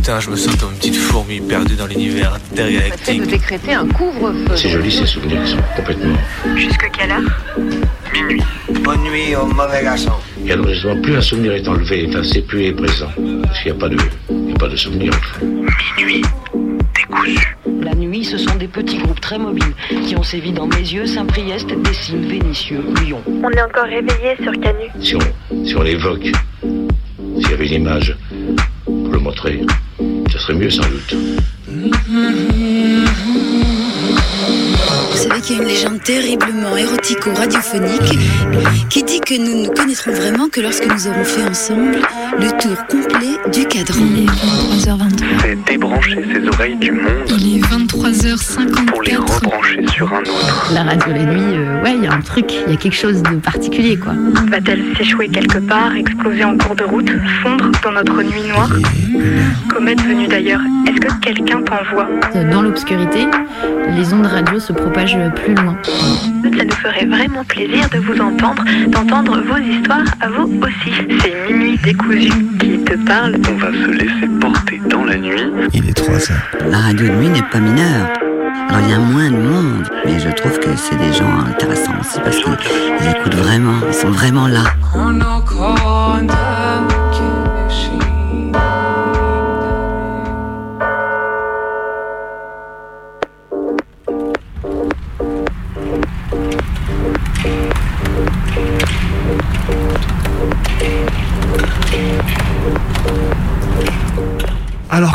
Putain, je me sens comme une petite fourmi perdue dans l'univers intergalactique. de décréter un couvre-feu. C'est joli ces souvenirs qui sont complètement. Jusque quelle heure? Minuit. Bonne nuit au mauvais garçon. Et alors justement, plus un souvenir est enlevé, enfin, c'est plus est présent. Parce qu'il n'y a pas de, il n'y a pas de souvenir. Minuit. Décousu. La nuit, ce sont des petits groupes très mobiles qui ont sévi dans Mézieux, Saint-Priest, Dessines, Vénissieux, Lyon. On est encore réveillé sur Canu. Si on, si on l'évoque, s'il y avait une image pour le montrer, serait mieux sans doute. Vous savez qu'il y a une légende terriblement érotico-radiophonique qui dit que nous ne connaîtrons vraiment que lorsque nous aurons fait ensemble le tour complet du cadran. Il est 23h23. C'est débrancher ses oreilles du monde Il est 23h54. pour les rebrancher sur un autre. La radio la nuit, euh, ouais, il y a un truc, il y a quelque chose de particulier, quoi. Va-t-elle s'échouer quelque part, exploser en cours de route, fondre dans notre nuit noire Comète venue d'ailleurs, est-ce que quelqu'un t'envoie Dans l'obscurité, les ondes radio se propagent plus loin. Ça nous ferait vraiment plaisir de vous entendre, d'entendre vos histoires à vous aussi. C'est Minuit décousu qui te parle. On va se laisser porter dans la nuit. Il est 3 heures. La radio de nuit n'est pas mineure. Alors il y a moins de monde, mais je trouve que c'est des gens intéressants aussi parce qu'ils écoutent vraiment, ils sont vraiment là.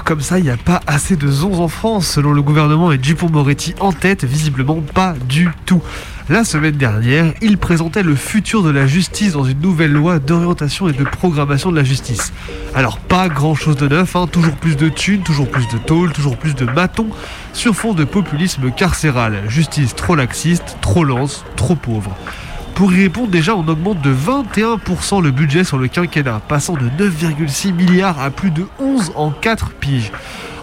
Comme ça, il n'y a pas assez de zonzes en France, selon le gouvernement et Dupont-Moretti en tête, visiblement pas du tout. La semaine dernière, il présentait le futur de la justice dans une nouvelle loi d'orientation et de programmation de la justice. Alors pas grand chose de neuf, hein, toujours plus de thunes, toujours plus de tôles, toujours plus de bâtons, sur fond de populisme carcéral. Justice trop laxiste, trop lente, trop pauvre. Pour y répondre, déjà, on augmente de 21% le budget sur le quinquennat, passant de 9,6 milliards à plus de 11 en 4 piges.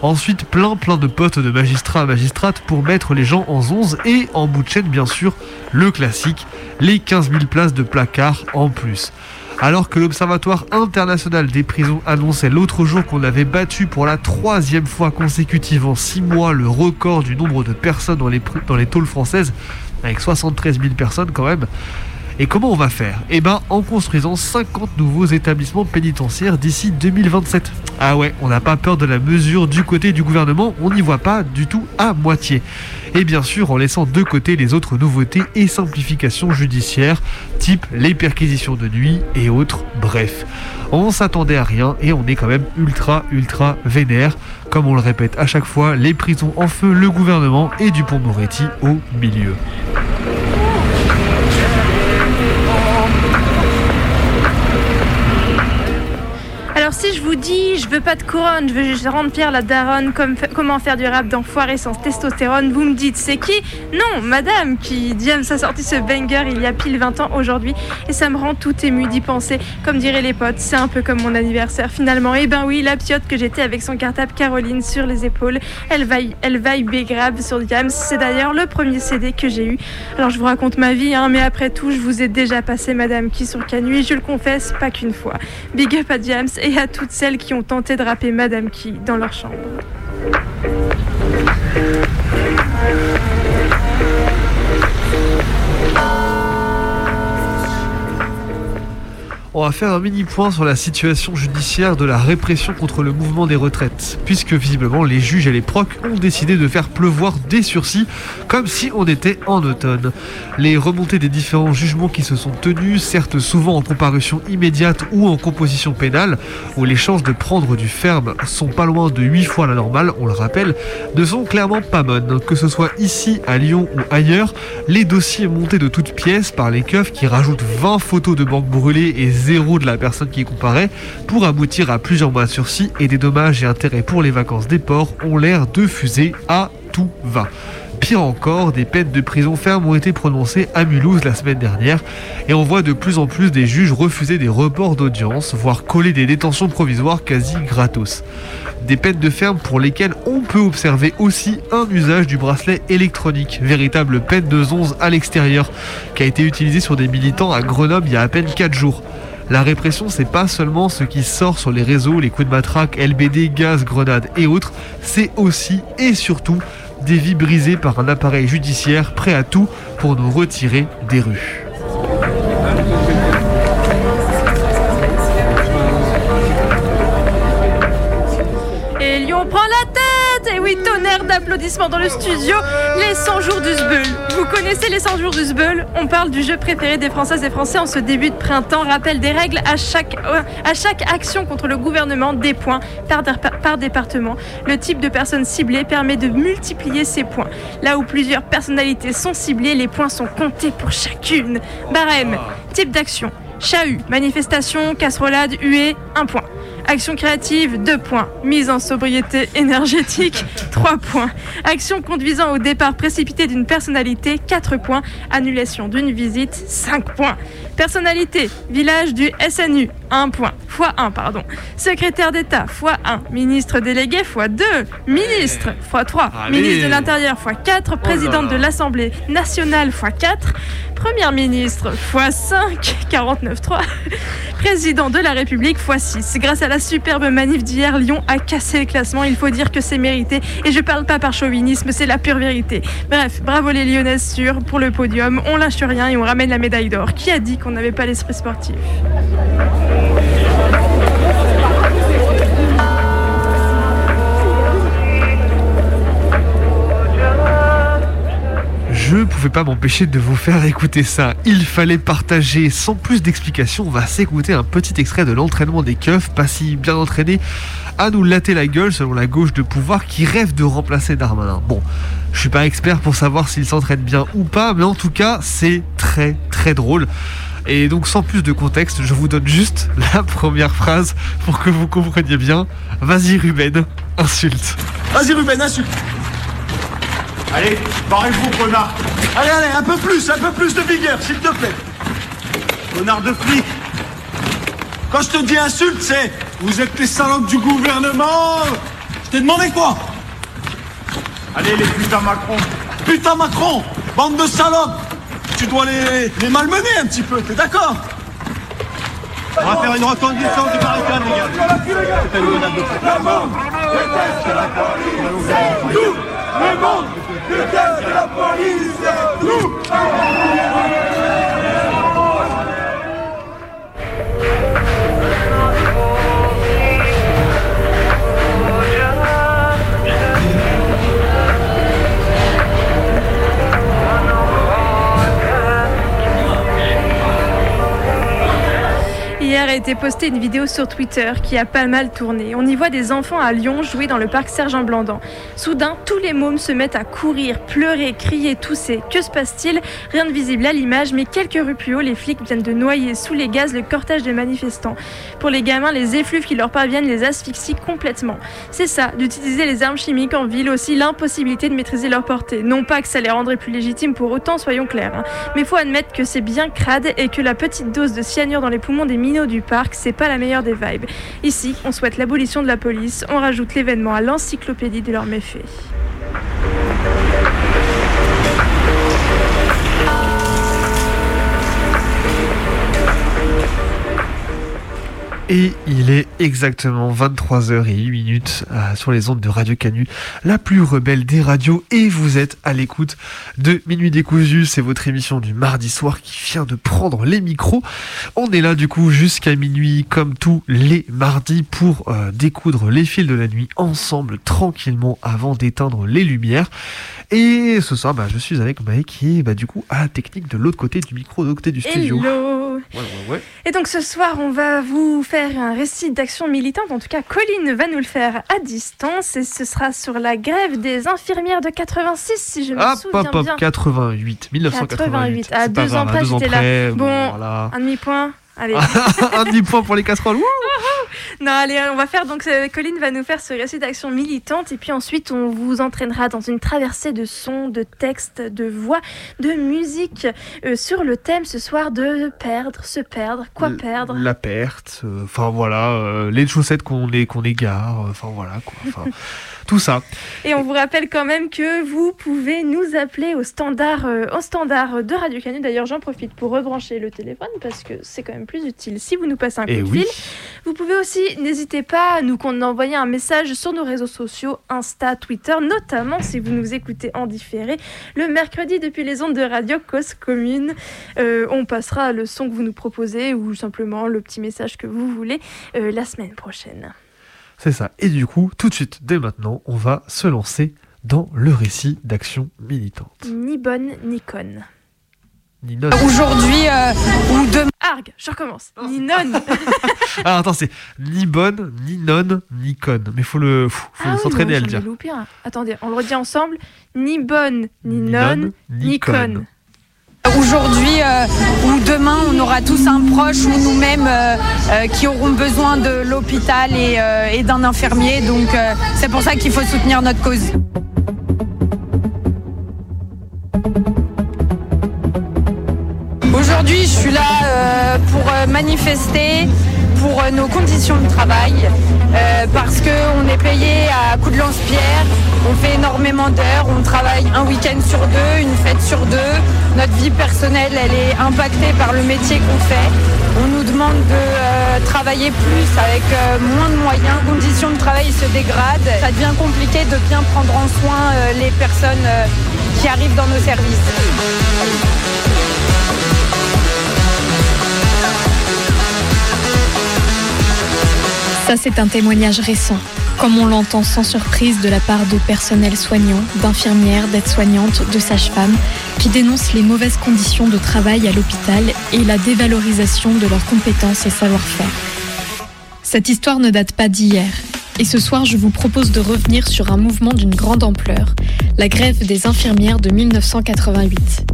Ensuite, plein plein de postes de magistrats à magistrates pour mettre les gens en 11 et en bout de chaîne, bien sûr, le classique, les 15 000 places de placard en plus. Alors que l'Observatoire international des prisons annonçait l'autre jour qu'on avait battu pour la troisième fois consécutive en 6 mois le record du nombre de personnes dans les tôles françaises, avec 73 000 personnes quand même. Et comment on va faire? Eh ben en construisant 50 nouveaux établissements pénitentiaires d'ici 2027. Ah ouais, on n'a pas peur de la mesure du côté du gouvernement, on n'y voit pas du tout à moitié. Et bien sûr en laissant de côté les autres nouveautés et simplifications judiciaires, type les perquisitions de nuit et autres, bref. On s'attendait à rien et on est quand même ultra ultra vénère. Comme on le répète à chaque fois, les prisons en feu, le gouvernement et Dupont-Moretti au milieu. Je vous dis, je veux pas de couronne, je veux juste rendre Pierre la daronne, comme comment faire du rap d'enfoiré sans testostérone, vous me dites c'est qui? Non, madame qui Diams a sorti ce banger il y a pile 20 ans aujourd'hui et ça me rend tout ému d'y penser. Comme diraient les potes, c'est un peu comme mon anniversaire finalement. Et ben oui, la piotte que j'étais avec son cartable Caroline sur les épaules, elle vaille, elle vaille grave sur Diams. C'est d'ailleurs le premier CD que j'ai eu. Alors je vous raconte ma vie, hein, mais après tout, je vous ai déjà passé Madame qui sur Canu et je le confesse, pas qu'une fois. Big up à Diams et à toutes celles qui ont tenté de rapper Madame qui dans leur chambre. On va faire un mini point sur la situation judiciaire de la répression contre le mouvement des retraites, puisque visiblement les juges et les procs ont décidé de faire pleuvoir des sursis, comme si on était en automne. Les remontées des différents jugements qui se sont tenus, certes souvent en comparution immédiate ou en composition pénale, où les chances de prendre du ferme sont pas loin de 8 fois la normale, on le rappelle, ne sont clairement pas bonnes. Que ce soit ici, à Lyon ou ailleurs, les dossiers montés de toutes pièces par les keufs qui rajoutent 20 photos de banques brûlées et zéro de la personne qui comparait pour aboutir à plusieurs mois de sursis et des dommages et intérêts pour les vacances des ports ont l'air de fuser à tout va. Pire encore, des peines de prison ferme ont été prononcées à Mulhouse la semaine dernière et on voit de plus en plus des juges refuser des reports d'audience, voire coller des détentions provisoires quasi gratos. Des peines de ferme pour lesquelles on peut observer aussi un usage du bracelet électronique, véritable peine de zonze à l'extérieur, qui a été utilisé sur des militants à Grenoble il y a à peine 4 jours. La répression, c'est pas seulement ce qui sort sur les réseaux, les coups de matraque, LBD, gaz, grenades et autres, c'est aussi et surtout des vies brisées par un appareil judiciaire prêt à tout pour nous retirer des rues. Tonnerre d'applaudissements dans le studio, les 100 jours du Sbeul. Vous connaissez les 100 jours du Sbeul On parle du jeu préféré des Françaises et Français en ce début de printemps. Rappel des règles à chaque, euh, à chaque action contre le gouvernement, des points par, par département. Le type de personne ciblée permet de multiplier ces points. Là où plusieurs personnalités sont ciblées, les points sont comptés pour chacune. Barème, type d'action. Chahut, manifestation, casserolade, huée, 1 point. Action créative, 2 points. Mise en sobriété énergétique, 3 points. Action conduisant au départ précipité d'une personnalité, 4 points. Annulation d'une visite, 5 points. Personnalité, village du SNU, 1 point. Fois 1, pardon. Secrétaire d'État, fois 1. Ministre délégué, fois 2. Ministre, fois 3. Allez. Ministre de l'Intérieur, fois 4. Présidente de l'Assemblée nationale, fois 4. Première ministre, fois 5. 49.3. Président de la République, fois 6. Grâce à la superbe manif d'hier, Lyon a cassé le classement. Il faut dire que c'est mérité. Et je parle pas par chauvinisme, c'est la pure vérité. Bref, bravo les Lyonnaises sûres pour le podium. On lâche rien et on ramène la médaille d'or. Qui a dit qu'on n'avait pas l'esprit sportif? Je pouvais pas m'empêcher de vous faire écouter ça. Il fallait partager. Sans plus d'explications, on va s'écouter un petit extrait de l'entraînement des keufs, pas si bien entraînés, à nous latter la gueule selon la gauche de pouvoir qui rêve de remplacer Darmanin. Bon, je suis pas expert pour savoir s'il s'entraîne bien ou pas, mais en tout cas, c'est très très drôle. Et donc sans plus de contexte, je vous donne juste la première phrase pour que vous compreniez bien. Vas-y Ruben, insulte. Vas-y Ruben, insulte. Allez, barrez-vous, connard. Allez, allez, un peu plus, un peu plus de vigueur, s'il te plaît. Connard de flic. Quand je te dis insulte, c'est vous êtes les salopes du gouvernement. Je t'ai demandé quoi? Allez, les putains Macron. Putain Macron Bande de salopes Tu dois les, les malmener un petit peu, t'es d'accord? On va faire une reconduction du barricade, les gars. C'est une grenade de Le monde déteste la police Nous a été postée une vidéo sur Twitter qui a pas mal tourné. On y voit des enfants à Lyon jouer dans le parc Sergent Blandan. Soudain, tous les mômes se mettent à courir, pleurer, crier, tousser. Que se passe-t-il? Rien de visible à l'image, mais quelques rues plus haut, les flics viennent de noyer sous les gaz le cortège des manifestants. Pour les gamins, les effluves qui leur parviennent les asphyxient complètement. C'est ça, d'utiliser les armes chimiques en ville aussi l'impossibilité de maîtriser leur portée. Non pas que ça les rendrait plus légitimes pour autant, soyons clairs. hein. Mais faut admettre que c'est bien crade et que la petite dose de cyanure dans les poumons des minots du parc, c'est pas la meilleure des vibes. Ici, on souhaite l'abolition de la police, on rajoute l'événement à l'encyclopédie de leurs méfaits. Et il est exactement 23h08 minutes euh, sur les ondes de Radio Canu, la plus rebelle des radios. Et vous êtes à l'écoute de Minuit décousu. C'est votre émission du mardi soir qui vient de prendre les micros. On est là du coup jusqu'à minuit, comme tous les mardis, pour euh, découdre les fils de la nuit ensemble, tranquillement, avant d'éteindre les lumières. Et ce soir, bah, je suis avec Maë qui est bah, du coup à la technique de l'autre côté du micro, de l'autre côté du studio. Hello Ouais, ouais, ouais. Et donc ce soir, on va vous faire un récit d'action militante. En tout cas, Colline va nous le faire à distance et ce sera sur la grève des infirmières de 86, si je me Hop, souviens hop, hop, bien. 88, 1988. 88. À pas deux ans près, j'étais là. bon, voilà. un demi-point. Allez. un demi-point pour les casseroles. wouh non, allez, on va faire donc euh, Colline va nous faire ce récit d'action militante et puis ensuite on vous entraînera dans une traversée de sons, de textes, de voix, de musique euh, sur le thème ce soir de perdre, se perdre, quoi L- perdre. La perte, euh, enfin voilà, euh, les chaussettes qu'on qu'on égare, enfin voilà quoi. Tout ça. Et on vous rappelle quand même que vous pouvez nous appeler au standard, euh, au standard de Radio Canu. D'ailleurs, j'en profite pour rebrancher le téléphone parce que c'est quand même plus utile si vous nous passez un coup Eh de oui. fil. Vous pouvez aussi, n'hésitez pas à nous envoyer un message sur nos réseaux sociaux, Insta, Twitter, notamment si vous nous écoutez en différé le mercredi depuis les ondes de Radio Cause Commune. Euh, on passera le son que vous nous proposez ou simplement le petit message que vous voulez euh, la semaine prochaine. C'est ça. Et du coup, tout de suite, dès maintenant, on va se lancer dans le récit d'action militante. Ni bonne ni conne. Ni non. Aujourd'hui ou demain. Arg, je recommence. Ni non. Ah, attends, c'est ni bonne, ni non, ni conne. Mais faut le, faut, faut Ah oui, s'entraîner à le dire. loupé un. Attendez, on le redit ensemble. Ni bonne, ni, Ni non, nonne, ni, ni conne. Aujourd'hui euh, ou demain, on aura tous un proche ou nous-mêmes euh, euh, qui auront besoin de l'hôpital et, et d'un infirmier. Donc c'est pour ça qu'il faut soutenir notre cause. Aujourd'hui, je suis là pour manifester pour nos conditions de travail parce qu'on est payé à coups de lance-pierre, on fait énormément d'heures, on travaille un week-end sur deux, une fête sur deux. Notre vie personnelle, elle est impactée par le métier qu'on fait. On nous demande de euh, travailler plus avec euh, moins de moyens, conditions de travail se dégradent. Ça devient compliqué de bien prendre en soin euh, les personnes qui arrivent dans nos services. Ça, c'est un témoignage récent, comme on l'entend sans surprise de la part de personnels soignants, d'infirmières, d'aides-soignantes, de sages-femmes, qui dénoncent les mauvaises conditions de travail à l'hôpital et la dévalorisation de leurs compétences et savoir-faire. Cette histoire ne date pas d'hier. Et ce soir, je vous propose de revenir sur un mouvement d'une grande ampleur, la grève des infirmières de 1988.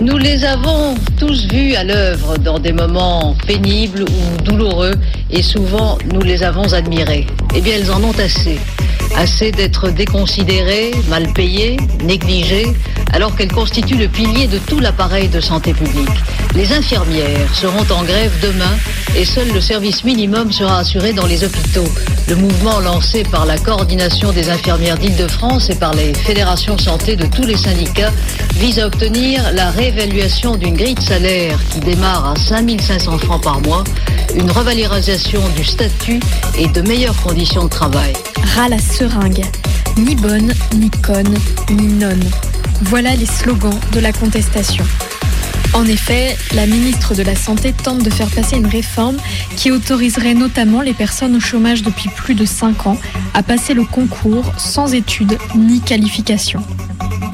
Nous les avons tous vus à l'œuvre dans des moments pénibles ou douloureux et souvent nous les avons admirées. Eh bien, elles en ont assez. Assez d'être déconsidérées, mal payées, négligées, alors qu'elles constituent le pilier de tout l'appareil de santé publique. Les infirmières seront en grève demain et seul le service minimum sera assuré dans les hôpitaux. Le mouvement lancé par la coordination des infirmières d'Île-de-France et par les fédérations santé de tous les syndicats vise à obtenir la réévaluation d'une grille de salaire qui démarre à 5500 francs par mois, une revalorisation du statut et de meilleures conditions de travail. Ras la seringue. Ni bonne, ni conne, ni nonne. Voilà les slogans de la contestation. En effet, la ministre de la Santé tente de faire passer une réforme qui autoriserait notamment les personnes au chômage depuis plus de 5 ans à passer le concours sans études ni qualification.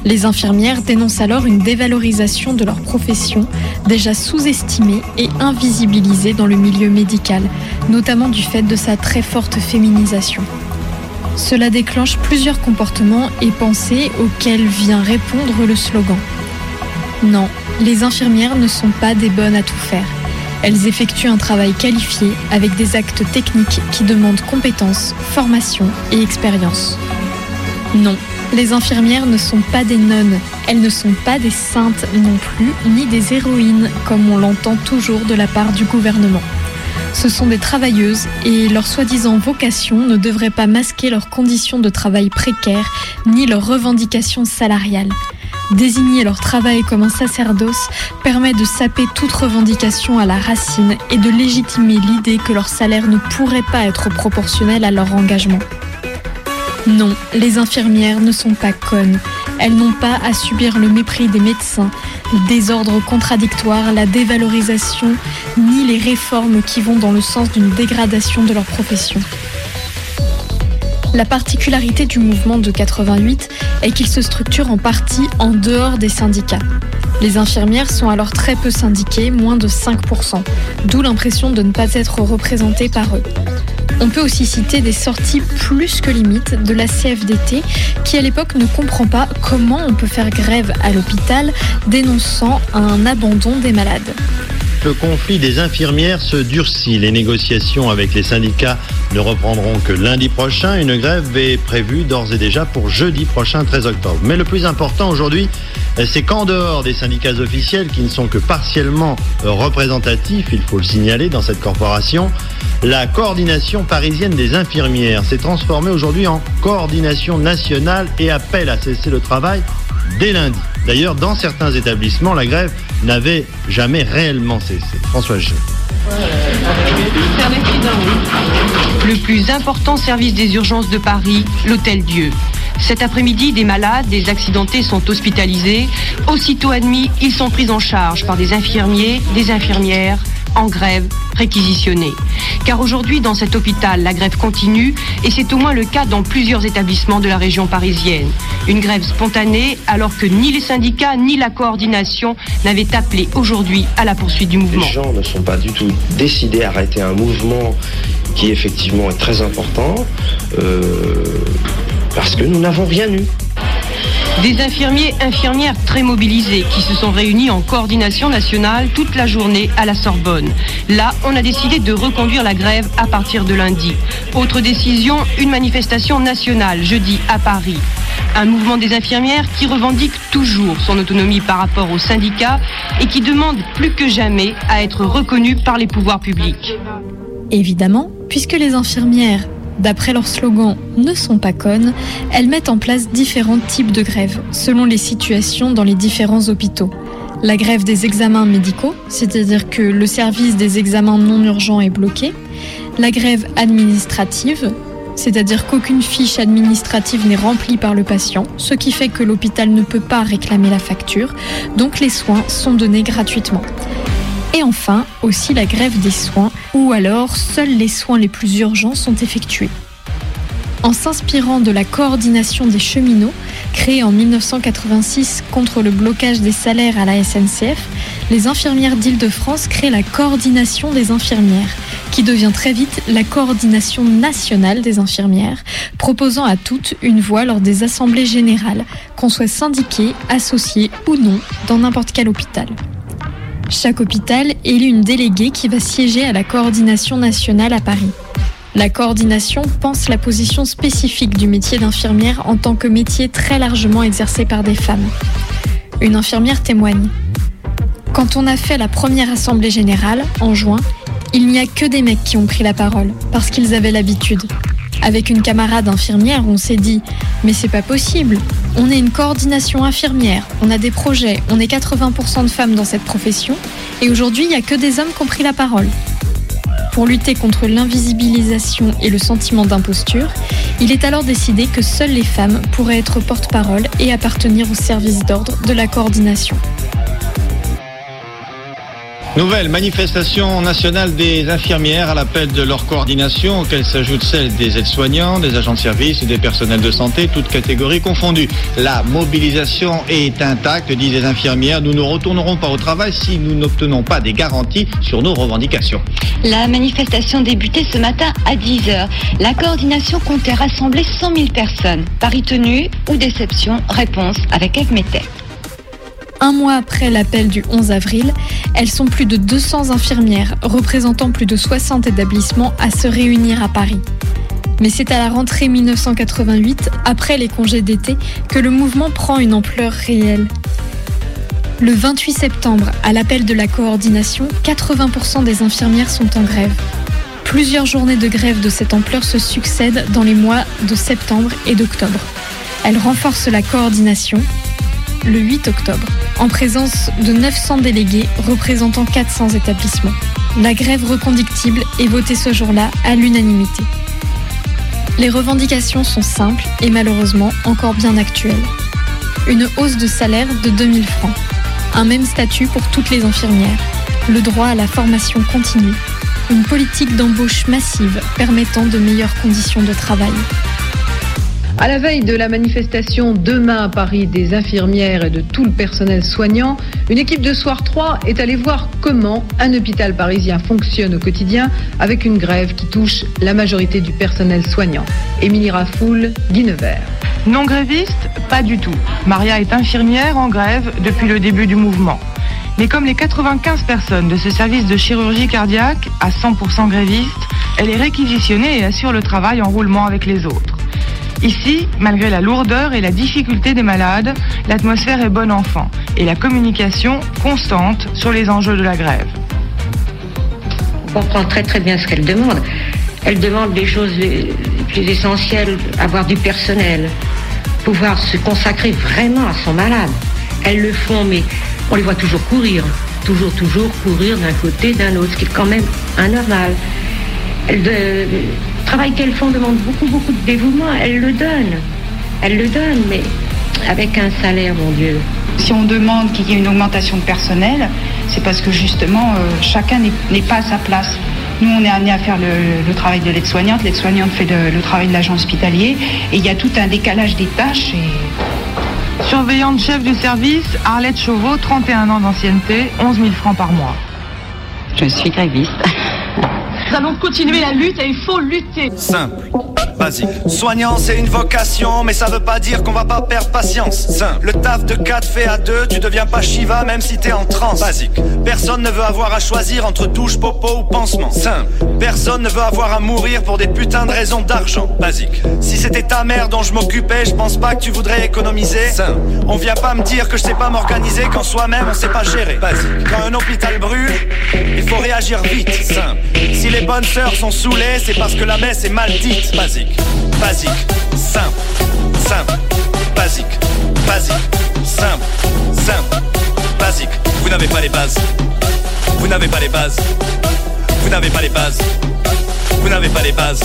Les infirmières dénoncent alors une dévalorisation de leur profession déjà sous-estimée et invisibilisée dans le milieu médical, notamment du fait de sa très forte féminisation. Cela déclenche plusieurs comportements et pensées auxquels vient répondre le slogan. Non, les infirmières ne sont pas des bonnes à tout faire. Elles effectuent un travail qualifié avec des actes techniques qui demandent compétences, formation et expérience. Non, les infirmières ne sont pas des nonnes, elles ne sont pas des saintes non plus, ni des héroïnes comme on l'entend toujours de la part du gouvernement. Ce sont des travailleuses et leur soi-disant vocation ne devrait pas masquer leurs conditions de travail précaires ni leurs revendications salariales. Désigner leur travail comme un sacerdoce permet de saper toute revendication à la racine et de légitimer l'idée que leur salaire ne pourrait pas être proportionnel à leur engagement. Non, les infirmières ne sont pas connes. Elles n'ont pas à subir le mépris des médecins, le désordre contradictoire, la dévalorisation, ni les réformes qui vont dans le sens d'une dégradation de leur profession. La particularité du mouvement de 88 est qu'il se structure en partie en dehors des syndicats. Les infirmières sont alors très peu syndiquées, moins de 5%, d'où l'impression de ne pas être représentées par eux. On peut aussi citer des sorties plus que limites de la CFDT qui à l'époque ne comprend pas comment on peut faire grève à l'hôpital dénonçant un abandon des malades. Le conflit des infirmières se durcit. Les négociations avec les syndicats ne reprendront que lundi prochain. Une grève est prévue d'ores et déjà pour jeudi prochain, 13 octobre. Mais le plus important aujourd'hui, c'est qu'en dehors des syndicats officiels qui ne sont que partiellement représentatifs, il faut le signaler dans cette corporation, la coordination parisienne des infirmières s'est transformée aujourd'hui en coordination nationale et appelle à cesser le travail dès lundi. D'ailleurs, dans certains établissements, la grève n'avait jamais réellement cessé. François G. Le plus important service des urgences de Paris, l'Hôtel Dieu. Cet après-midi, des malades, des accidentés sont hospitalisés. Aussitôt admis, ils sont pris en charge par des infirmiers, des infirmières en grève réquisitionnée. Car aujourd'hui, dans cet hôpital, la grève continue et c'est au moins le cas dans plusieurs établissements de la région parisienne. Une grève spontanée alors que ni les syndicats ni la coordination n'avaient appelé aujourd'hui à la poursuite du mouvement. Les gens ne sont pas du tout décidés à arrêter un mouvement qui effectivement est très important euh, parce que nous n'avons rien eu. Des infirmiers, infirmières très mobilisés qui se sont réunis en coordination nationale toute la journée à la Sorbonne. Là, on a décidé de reconduire la grève à partir de lundi. Autre décision, une manifestation nationale jeudi à Paris. Un mouvement des infirmières qui revendique toujours son autonomie par rapport aux syndicats et qui demande plus que jamais à être reconnu par les pouvoirs publics. Évidemment, puisque les infirmières d'après leur slogan, ne sont pas connes, elles mettent en place différents types de grèves, selon les situations dans les différents hôpitaux. La grève des examens médicaux, c'est-à-dire que le service des examens non urgents est bloqué. La grève administrative, c'est-à-dire qu'aucune fiche administrative n'est remplie par le patient, ce qui fait que l'hôpital ne peut pas réclamer la facture, donc les soins sont donnés gratuitement. Et enfin, aussi la grève des soins, ou alors seuls les soins les plus urgents sont effectués. En s'inspirant de la coordination des cheminots, créée en 1986 contre le blocage des salaires à la SNCF, les infirmières d'Île-de-France créent la coordination des infirmières, qui devient très vite la coordination nationale des infirmières, proposant à toutes une voix lors des assemblées générales, qu'on soit syndiqué, associé ou non, dans n'importe quel hôpital. Chaque hôpital élit une déléguée qui va siéger à la coordination nationale à Paris. La coordination pense la position spécifique du métier d'infirmière en tant que métier très largement exercé par des femmes. Une infirmière témoigne. Quand on a fait la première assemblée générale, en juin, il n'y a que des mecs qui ont pris la parole, parce qu'ils avaient l'habitude. Avec une camarade infirmière, on s'est dit Mais c'est pas possible. On est une coordination infirmière, on a des projets, on est 80% de femmes dans cette profession, et aujourd'hui, il n'y a que des hommes qui ont pris la parole. Pour lutter contre l'invisibilisation et le sentiment d'imposture, il est alors décidé que seules les femmes pourraient être porte-parole et appartenir au service d'ordre de la coordination. Nouvelle manifestation nationale des infirmières à l'appel de leur coordination, auquel s'ajoute celle des aides-soignants, des agents de service et des personnels de santé, toutes catégories confondues. La mobilisation est intacte, disent les infirmières. Nous ne retournerons pas au travail si nous n'obtenons pas des garanties sur nos revendications. La manifestation débutait ce matin à 10h. La coordination comptait rassembler 100 000 personnes. Paris tenu ou déception? Réponse avec Eve Mettet. Un mois après l'appel du 11 avril, elles sont plus de 200 infirmières, représentant plus de 60 établissements, à se réunir à Paris. Mais c'est à la rentrée 1988, après les congés d'été, que le mouvement prend une ampleur réelle. Le 28 septembre, à l'appel de la coordination, 80% des infirmières sont en grève. Plusieurs journées de grève de cette ampleur se succèdent dans les mois de septembre et d'octobre. Elles renforcent la coordination, le 8 octobre, en présence de 900 délégués représentant 400 établissements. La grève reconductible est votée ce jour-là à l'unanimité. Les revendications sont simples et malheureusement encore bien actuelles. Une hausse de salaire de 2000 francs, un même statut pour toutes les infirmières, le droit à la formation continue, une politique d'embauche massive permettant de meilleures conditions de travail. À la veille de la manifestation demain à Paris des infirmières et de tout le personnel soignant, une équipe de Soir 3 est allée voir comment un hôpital parisien fonctionne au quotidien avec une grève qui touche la majorité du personnel soignant. Émilie Rafoul, Guy Nevers. Non gréviste Pas du tout. Maria est infirmière en grève depuis le début du mouvement. Mais comme les 95 personnes de ce service de chirurgie cardiaque, à 100% grévistes, elle est réquisitionnée et assure le travail en roulement avec les autres. Ici, malgré la lourdeur et la difficulté des malades, l'atmosphère est bonne enfant et la communication constante sur les enjeux de la grève. On comprend très très bien ce qu'elle demande. Elle demande des choses les plus essentielles, avoir du personnel, pouvoir se consacrer vraiment à son malade. Elles le font, mais on les voit toujours courir, toujours, toujours courir d'un côté, d'un autre, ce qui est quand même anormal. Elle de, le travail qu'elles font demande beaucoup, beaucoup de dévouement. Elles le donnent. Elles le donnent, mais avec un salaire, mon Dieu. Si on demande qu'il y ait une augmentation de personnel, c'est parce que justement, euh, chacun n'est pas à sa place. Nous, on est amené à faire le, le travail de l'aide-soignante, l'aide-soignante fait le, le travail de l'agent hospitalier, et il y a tout un décalage des tâches. Et... Surveillante chef du service, Arlette Chauveau, 31 ans d'ancienneté, 11 000 francs par mois. Je suis gréviste. Nous allons continuer la lutte et il faut lutter. Simple. Basique. Soignant, c'est une vocation, mais ça veut pas dire qu'on va pas perdre patience. Simple. Le taf de 4 fait à 2, tu deviens pas Shiva même si t'es en transe. Basique. Personne ne veut avoir à choisir entre douche, popo ou pansement. Simple. Personne ne veut avoir à mourir pour des putains de raisons d'argent. Basique. Si c'était ta mère dont je m'occupais, je pense pas que tu voudrais économiser. Simple. On vient pas me dire que je sais pas m'organiser quand soi-même on sait pas gérer. Basique. Quand un hôpital brûle, il faut réagir vite. Simple. Si les bonnes sœurs sont saoulées, c'est parce que la messe est mal dite. Basique. Basique, simple, simple, basique, basique, simple, simple, basique. Vous n'avez pas les bases. Vous n'avez pas les bases. Vous n'avez pas les bases. Vous n'avez pas les bases.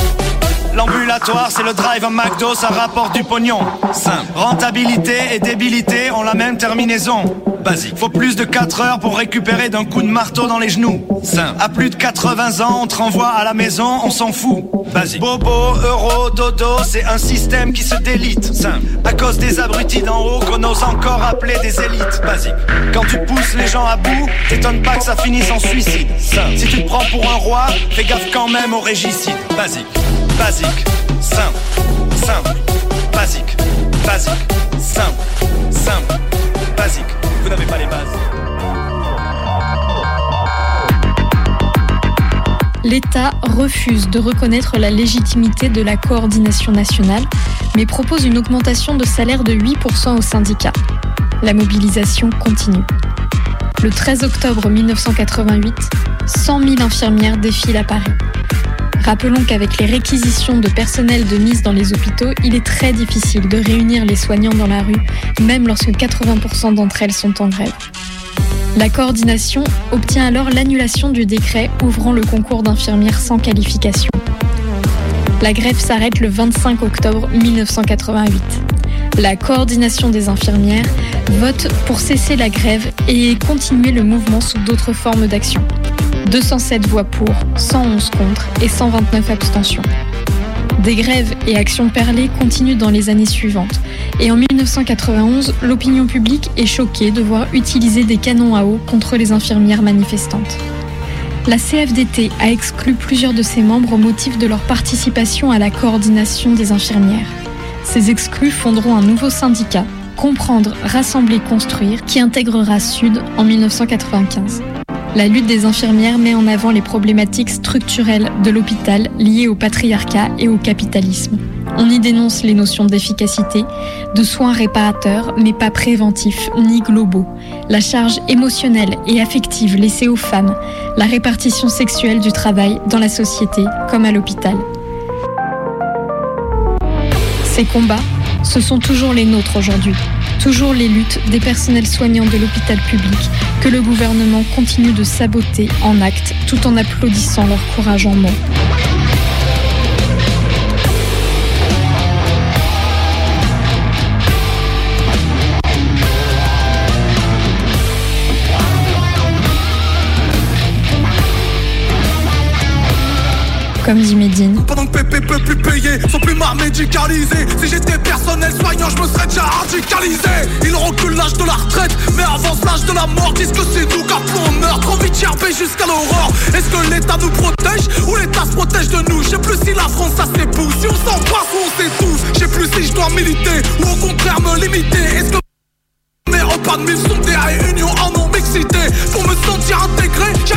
L'ambulatoire, c'est le drive en McDo, ça rapporte du pognon. Simple. Rentabilité et débilité ont la même terminaison. Basique. Faut plus de 4 heures pour récupérer d'un coup de marteau dans les genoux. Simple. À plus de 80 ans, on te renvoie à la maison, on s'en fout. Basique. Bobo, euro, dodo, c'est un système qui se délite. Simple. À cause des abrutis d'en haut qu'on ose encore appeler des élites. Basique. Quand tu pousses les gens à bout, t'étonnes pas que ça finisse en suicide. Simple. Si tu te prends pour un roi, fais gaffe quand même au régicide. Basique. Basique, simple, simple, basique, basique, simple, simple, basique. Vous n'avez pas les bases. L'État refuse de reconnaître la légitimité de la coordination nationale, mais propose une augmentation de salaire de 8% aux syndicats. La mobilisation continue. Le 13 octobre 1988, 100 000 infirmières défilent à Paris. Rappelons qu'avec les réquisitions de personnel de mise dans les hôpitaux, il est très difficile de réunir les soignants dans la rue, même lorsque 80% d'entre elles sont en grève. La coordination obtient alors l'annulation du décret ouvrant le concours d'infirmières sans qualification. La grève s'arrête le 25 octobre 1988. La coordination des infirmières vote pour cesser la grève et continuer le mouvement sous d'autres formes d'action. 207 voix pour, 111 contre et 129 abstentions. Des grèves et actions perlées continuent dans les années suivantes. Et en 1991, l'opinion publique est choquée de voir utiliser des canons à eau contre les infirmières manifestantes. La CFDT a exclu plusieurs de ses membres au motif de leur participation à la coordination des infirmières. Ces exclus fonderont un nouveau syndicat, Comprendre, Rassembler, Construire, qui intégrera Sud en 1995. La lutte des infirmières met en avant les problématiques structurelles de l'hôpital liées au patriarcat et au capitalisme. On y dénonce les notions d'efficacité, de soins réparateurs, mais pas préventifs ni globaux, la charge émotionnelle et affective laissée aux femmes, la répartition sexuelle du travail dans la société comme à l'hôpital. Ces combats, ce sont toujours les nôtres aujourd'hui, toujours les luttes des personnels soignants de l'hôpital public que le gouvernement continue de saboter en actes tout en applaudissant leur courage en mots. Comme dit. Pendant que Pépé peut plus payer, sont plus mal médicalisés. Si j'étais personnel soignant, je me serais déjà radicalisé. Ils reculent l'âge de la retraite, mais avance l'âge de la mort. Disent que c'est nous qu'après on meurt. Trop vite gerbé jusqu'à l'aurore. Est-ce que l'État nous protège ou l'État se protège de nous? Je sais plus si la France ça s'épouse. Si on s'en passe ou on s'étouffe. Je sais plus si je dois militer ou au contraire me limiter. Est-ce que pas de en Pour me sentir intégré, j'ai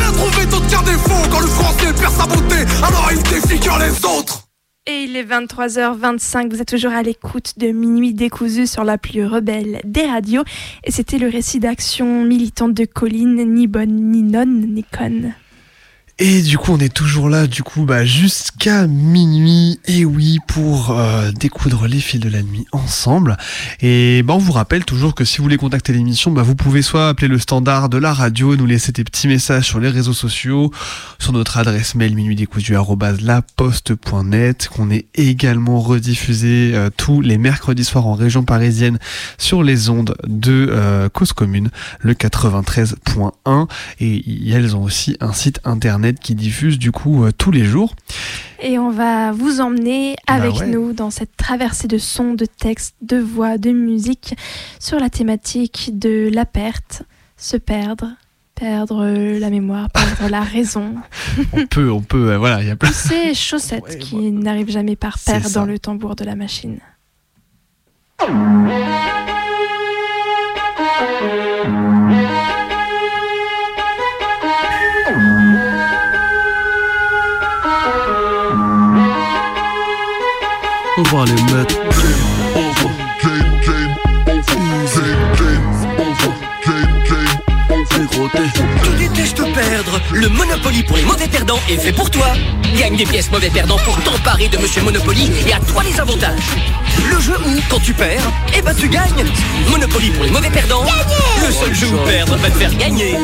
Quand le français perd sa beauté, alors il les autres Et il est 23h25, vous êtes toujours à l'écoute de Minuit décousu sur la plus rebelle des radios. Et c'était le récit d'action militante de Colline, ni bonne, ni nonne, ni conne. Et du coup, on est toujours là, du coup, bah, jusqu'à minuit, et oui, pour euh, découdre les fils de la nuit ensemble. Et bah, on vous rappelle toujours que si vous voulez contacter l'émission, bah, vous pouvez soit appeler le standard de la radio, nous laisser des petits messages sur les réseaux sociaux, sur notre adresse mail minuitdécousu@laposte.net, qu'on est également rediffusé euh, tous les mercredis soirs en région parisienne sur les ondes de euh, Cause Commune, le 93.1. Et elles ont aussi un site internet qui diffuse du coup euh, tous les jours. Et on va vous emmener Bah avec ouais. nous dans cette traversée de sons, de textes, de voix, de musique sur la thématique de la perte, se perdre, perdre euh, la mémoire, perdre la raison. On peut, on peut, euh, voilà, il y a plein. Tous ces chaussettes qui n'arrivent jamais par paire dans le tambour de la machine. On va les mettre. Tu détestes perdre. Le Monopoly pour les mauvais perdants est fait pour toi. Gagne des pièces mauvais perdants pour t'emparer de Monsieur Monopoly et à toi les avantages. Le jeu où, quand tu perds, eh ben tu gagnes. Monopoly pour les mauvais perdants. Le seul jeu où perdre va te faire gagner.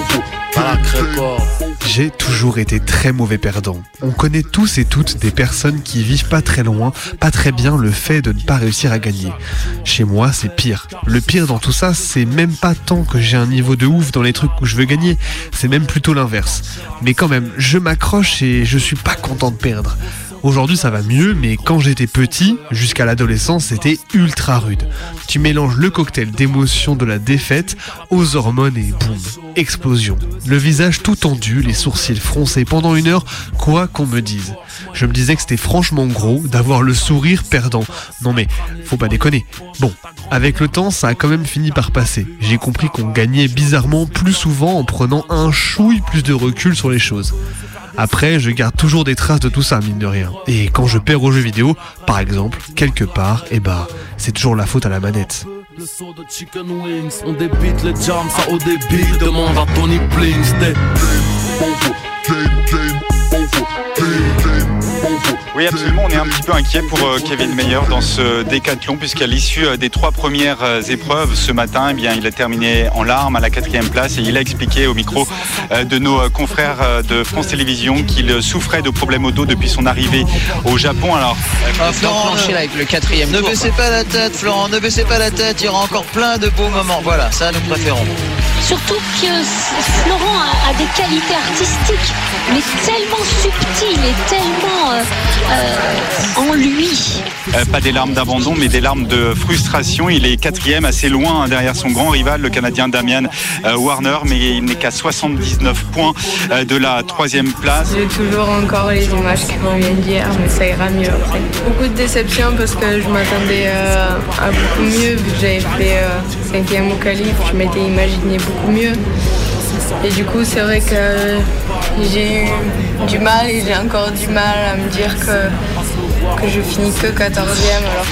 J'ai toujours été très mauvais perdant. On connaît tous et toutes des personnes qui vivent pas très loin, pas très bien le fait de ne pas réussir à gagner. Chez moi, c'est pire. Le pire dans tout ça, c'est même pas tant que j'ai un niveau de ouf dans les trucs où je veux gagner, c'est même plutôt l'inverse. Mais quand même, je m'accroche et je suis pas content de perdre. Aujourd'hui ça va mieux, mais quand j'étais petit, jusqu'à l'adolescence, c'était ultra rude. Tu mélanges le cocktail d'émotions de la défaite aux hormones et boum, explosion. Le visage tout tendu, les sourcils froncés pendant une heure, quoi qu'on me dise. Je me disais que c'était franchement gros d'avoir le sourire perdant. Non mais, faut pas déconner. Bon, avec le temps, ça a quand même fini par passer. J'ai compris qu'on gagnait bizarrement plus souvent en prenant un chouille plus de recul sur les choses. Après, je garde toujours des traces de tout ça, mine de rien. Et quand je perds aux jeux vidéo, par exemple, quelque part, eh bah, c'est toujours la faute à la manette. Le son de Chicken Wings, on débite les jams, ça au débit. Demande à Tony des Oui, absolument. On est un petit peu inquiet pour euh, Kevin Meyer dans ce décathlon, puisqu'à l'issue euh, des trois premières euh, épreuves ce matin, eh bien, il a terminé en larmes à la quatrième place et il a expliqué au micro euh, de nos euh, confrères euh, de France Télévisions qu'il souffrait de problèmes au dos depuis son arrivée au Japon. Alors, Ah, Florent, ne, avec le quatrième ne baissez pas la tête, Florent, ne baissez pas la tête, il y aura encore plein de beaux moments. Voilà, ça nous préférons. Surtout que Florent a des qualités artistiques, mais tellement subtiles et tellement euh, euh, en lui. Euh, pas des larmes d'abandon, mais des larmes de frustration. Il est quatrième, assez loin hein, derrière son grand rival, le Canadien Damian euh, Warner, mais il n'est qu'à 79 points euh, de la troisième place. J'ai toujours encore les images qui reviennent d'hier, mais ça ira mieux après. Beaucoup de déception parce que je m'attendais euh, à beaucoup mieux, vu que j'avais fait euh, cinquième au qualif, je m'étais imaginé beaucoup mieux. Et du coup, c'est vrai que j'ai eu du mal et j'ai encore du mal à me dire que, que je finis que 14e alors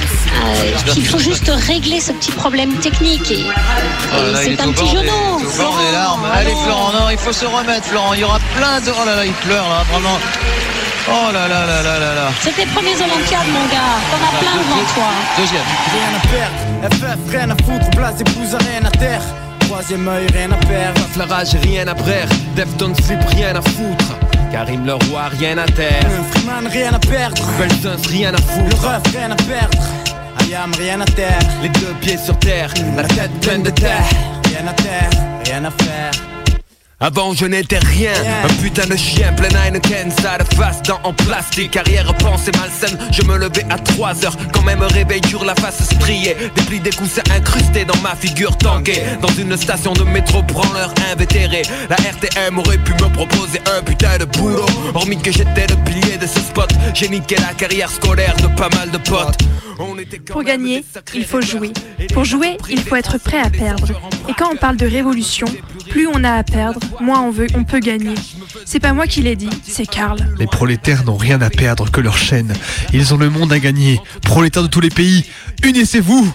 Euh, il faut juste régler ce petit problème technique et, Oh là est c'est un petit des- des larmes. Allez, Florent, non, il faut se remettre, Florent. Il y aura plein de. Oh là là, il pleure là, vraiment. Oh là là là là là là. C'est tes premiers Olympiades, mon gars. T'en as plein devant toi. Deuxième. Rien à perdre, FF, rien à foutre, place rien à terre. Troisième œil, rien à perdre. la rage, rien à brère. Defton slip, rien à foutre. Karim Leroy, rien à terre. Freeman, rien à perdre. Belzunce, rien à Le foutre. ref, rien à perdre. Ayam, rien à terre. Les deux pieds sur terre, la tête pleine de terre. Rien à terre, rien à faire. Avant je n'étais rien, un putain de chien plein Heineken, ça de face dents en plastique. Arrière pensée malsaine, je me levais à 3 heures. Quand même réveil dur, la face striée Des plis des coussins incrustés dans ma figure tanguée. Dans une station de métro branleur invétéré. La RTM aurait pu me proposer un putain de boulot. Hormis que j'étais le pilier de ce spot J'ai niqué la carrière scolaire de pas mal de potes. Pour gagner, il faut jouer. Pour jouer, il faut être prêt à perdre. Et quand on parle de révolution, plus on a à perdre, moins on veut, on peut gagner. C'est pas moi qui l'ai dit, c'est Karl. Les prolétaires n'ont rien à perdre que leur chaîne. Ils ont le monde à gagner. Prolétaires de tous les pays, unissez-vous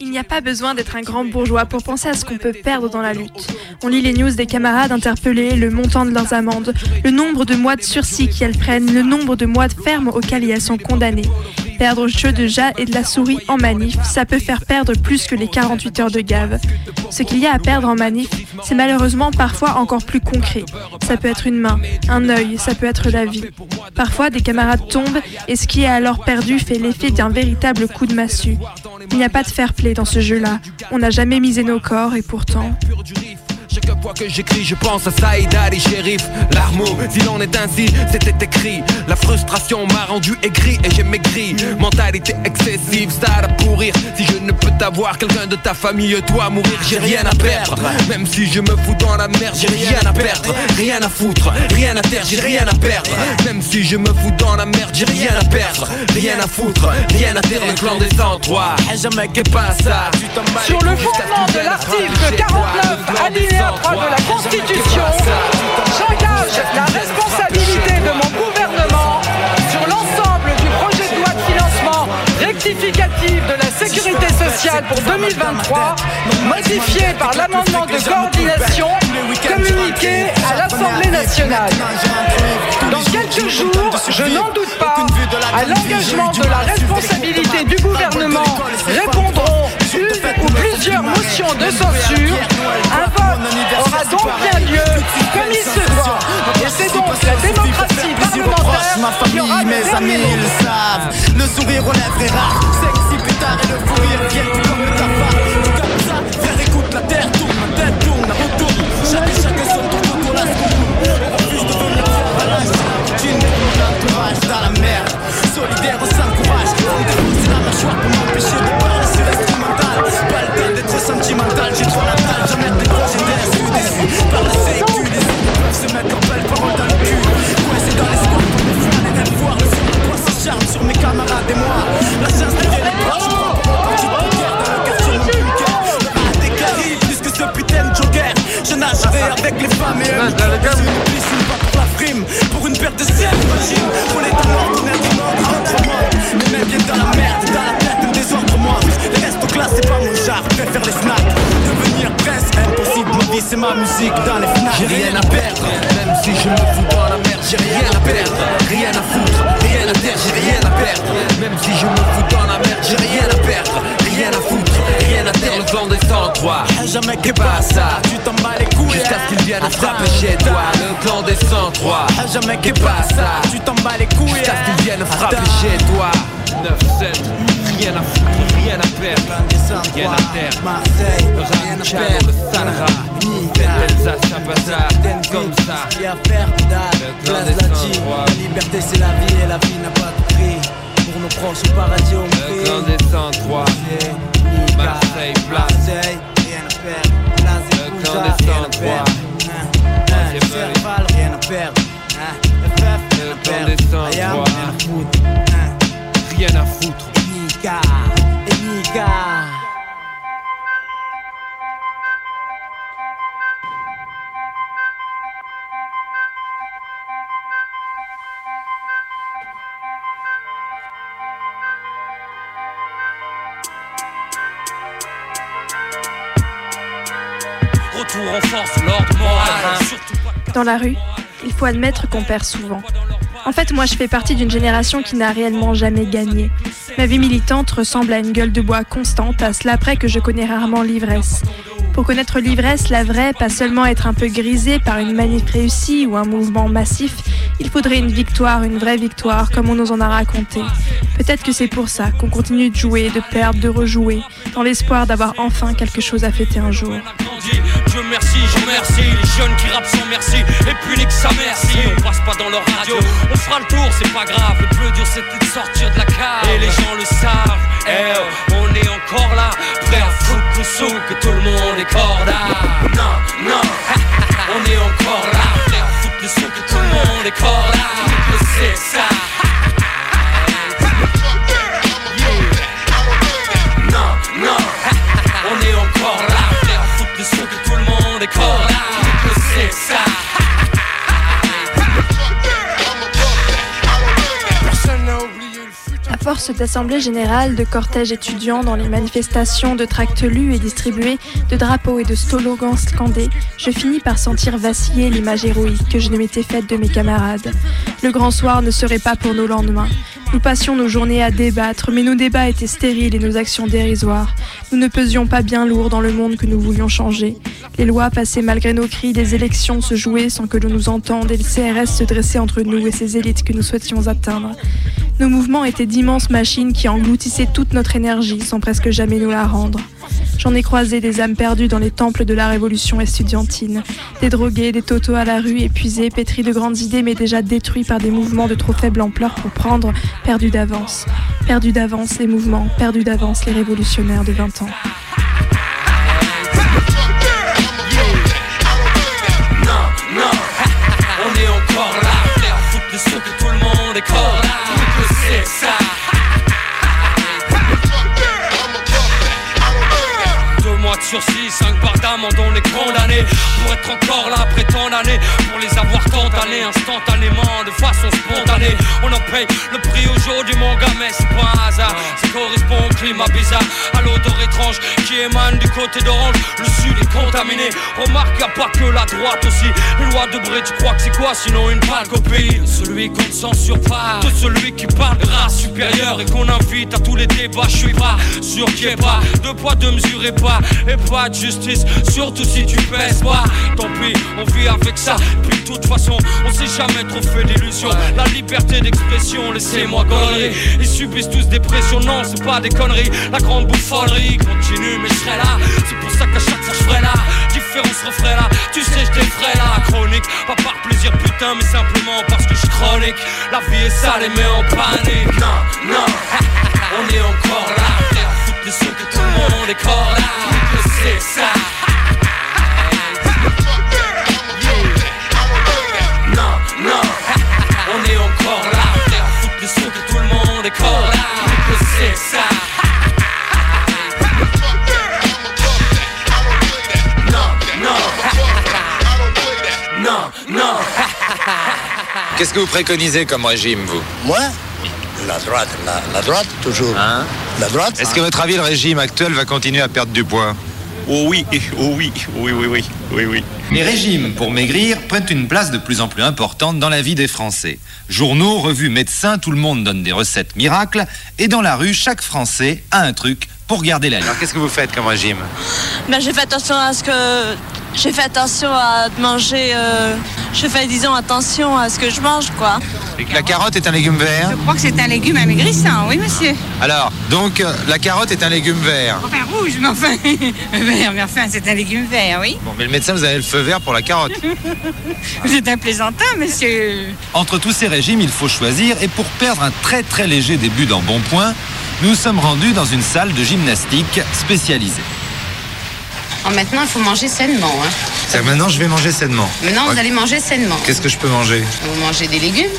Il n'y a pas besoin d'être un grand bourgeois pour penser à ce qu'on peut perdre dans la lutte. On lit les news des camarades interpellés, le montant de leurs amendes, le nombre de mois de sursis qu'elles prennent, le nombre de mois de ferme auxquels elles sont condamnées. Perdre le jeu de Ja et de la souris en manif, ça peut faire perdre plus que les 48 heures de gave. Ce qu'il y a à perdre en manif, c'est malheureusement parfois encore plus concret. Ça peut être une main, un œil, ça peut être la vie. Parfois, des camarades tombent et ce qui est alors perdu fait l'effet d'un véritable coup de massue. Il n'y a pas de fair play dans ce jeu-là. On n'a jamais misé nos corps et pourtant... Chaque fois que j'écris, je pense à Saïd Ali Shérif. L'armeau, s'il en est ainsi, c'était écrit. La frustration m'a rendu aigri et j'ai maigri. Mentalité excessive, ça à pourrir. Si je ne peux t'avoir, quelqu'un de ta famille doit mourir. J'ai rien à perdre, même si je me fous dans la merde. J'ai rien à perdre, rien à foutre, rien à terre, j'ai rien à perdre. Même si je me fous dans la merde, j'ai rien à perdre, rien à foutre, rien à terre. Le clan des 103, jamais que pas ça. Sur le fondement de l'article 49, alinéa 3 de la Constitution, j'engage la responsabilité de mon gouvernement sur l'ensemble du projet de loi de financement rectificatif de la sécurité sociale pour 2023, modifié par l'amendement de coordination communiqué à l'Assemblée nationale. Dans quelques jours, je n'en doute pas, à l'engagement de la responsabilité du gouvernement répondront plusieurs motions de censure. Un vote aura donc bien lieu comme il se doit. Et c'est donc la démocratie parlementaire ma famille, le mes amis, ils le savent. Le sourire aux lèvres est rare. Sexy pétard et le fou rire viennent comme le cafard. Retour en force, l'ordre moral. Pas Dans la rue, il faut admettre qu'on perd souvent. En fait, moi, je fais partie d'une génération qui n'a réellement jamais gagné. Ma vie militante ressemble à une gueule de bois constante, à cela près que je connais rarement l'ivresse. Pour connaître l'ivresse, la vraie, pas seulement être un peu grisé par une manif réussie ou un mouvement massif, il faudrait une victoire, une vraie victoire, comme on nous en a raconté. Peut-être que c'est pour ça qu'on continue de jouer, de perdre, de rejouer, dans l'espoir d'avoir enfin quelque chose à fêter un jour. Merci, je remercie les jeunes qui rappent sans merci. Et puis nique sa merci, on passe pas dans leur radio. On fera le tour, c'est pas grave. Le plus dur c'était de sortir de la cave. Et les gens le savent. Eh on est encore là, prêt à foutre le sou que tout le monde est corda. Non, non, on est encore là, prêt à foutre le sou que tout le monde est corda. C'est ça. Futur. À force d'assemblées générales, de cortèges étudiants dans les manifestations, de tracts lus et distribués, de drapeaux et de slogans scandés, je finis par sentir vaciller l'image héroïque que je ne m'étais faite de mes camarades. Le grand soir ne serait pas pour nos lendemains. Nous passions nos journées à débattre, mais nos débats étaient stériles et nos actions dérisoires. Nous ne pesions pas bien lourd dans le monde que nous voulions changer. Les lois passaient malgré nos cris, les élections se jouaient sans que l'on nous entende et le CRS se dressait entre nous et ces élites que nous souhaitions atteindre. Nos mouvements étaient d'immenses machines qui engloutissaient toute notre énergie sans presque jamais nous la rendre. J'en ai croisé des âmes perdues dans les temples de la révolution estudiantine, des drogués, des totos à la rue, épuisés, pétris de grandes idées mais déjà détruits par des mouvements de trop faible ampleur pour prendre, perdus d'avance. Perdus d'avance les mouvements, perdus d'avance les révolutionnaires de 20 ans. Non, non, on est encore là, à foutre le saut que tout le monde est. Deux mois de d'amende, on est condamné pour être encore là après tant d'années, pour les avoir tant d'années instantanément, de façon spontanée. On en paye le prix aujourd'hui, mon gars, mais c'est pas un hasard. Ça correspond au climat bizarre, à l'odeur étrange qui émane du côté d'Orange. Le sud est contaminé. Remarque, y a pas que la droite aussi. Les lois de Bré, tu crois que c'est quoi? Sinon une pâle copie Celui qu'on ne censure pas, de celui qui parle de race supérieure et qu'on invite à tous les débats. Je suis pas sûr qu'il y ait pas de poids, de mesure et pas, et pas de justice. Surtout si tu pèses pas. Tant pis, on vit avec ça. Puis de toute façon, on s'est jamais trop fait d'illusions. La liberté d'expression, laissez-moi conneries. Ils subissent tous des pressions, non, c'est pas des conneries. La grande bouffonnerie continue, mais je serai là. C'est pour ça qu'à chaque fois je ferai là. Différence referai là. Tu sais, je t'effraie là. Chronique, pas par plaisir, putain, mais simplement parce que je chronique. La vie est sale et met en panique. Non, non, on est encore là. À foutre le saut que tout le monde est corps là. Ça. On est encore là. Prêt à foutre le saut que tout le monde est corps là. C'est ça? Non, non, non, non. Qu'est-ce que vous préconisez comme régime, vous? Moi? La droite, la, la droite, toujours. la droite Est-ce que votre avis, le régime actuel va continuer à perdre du poids? Oh oui, oh oui, oui, oui, oui, oui, oui. Les régimes pour maigrir prennent une place de plus en plus importante dans la vie des Français. Journaux, revues, médecins, tout le monde donne des recettes miracles. Et dans la rue, chaque Français a un truc pour garder la ligne. Alors qu'est-ce que vous faites comme régime? Ben, j'ai fait attention à ce que. J'ai fait attention à manger. euh, Je fais, disons, attention à ce que je mange, quoi. La carotte est un légume vert Je crois que c'est un légume amaigrissant, oui, monsieur. Alors, donc, euh, la carotte est un légume vert. Enfin, rouge, mais enfin. vert, mais enfin, c'est un légume vert, oui. Bon, mais le médecin, vous avez le feu vert pour la carotte. Vous êtes un plaisantin, monsieur. Entre tous ces régimes, il faut choisir. Et pour perdre un très très léger début d'embonpoint, nous sommes rendus dans une salle de gymnastique spécialisée. Oh, maintenant, il faut manger sainement. hein. C'est-à-dire maintenant, je vais manger sainement. Maintenant, vous allez manger sainement. Qu'est-ce que je peux manger? Vous mangez des légumes.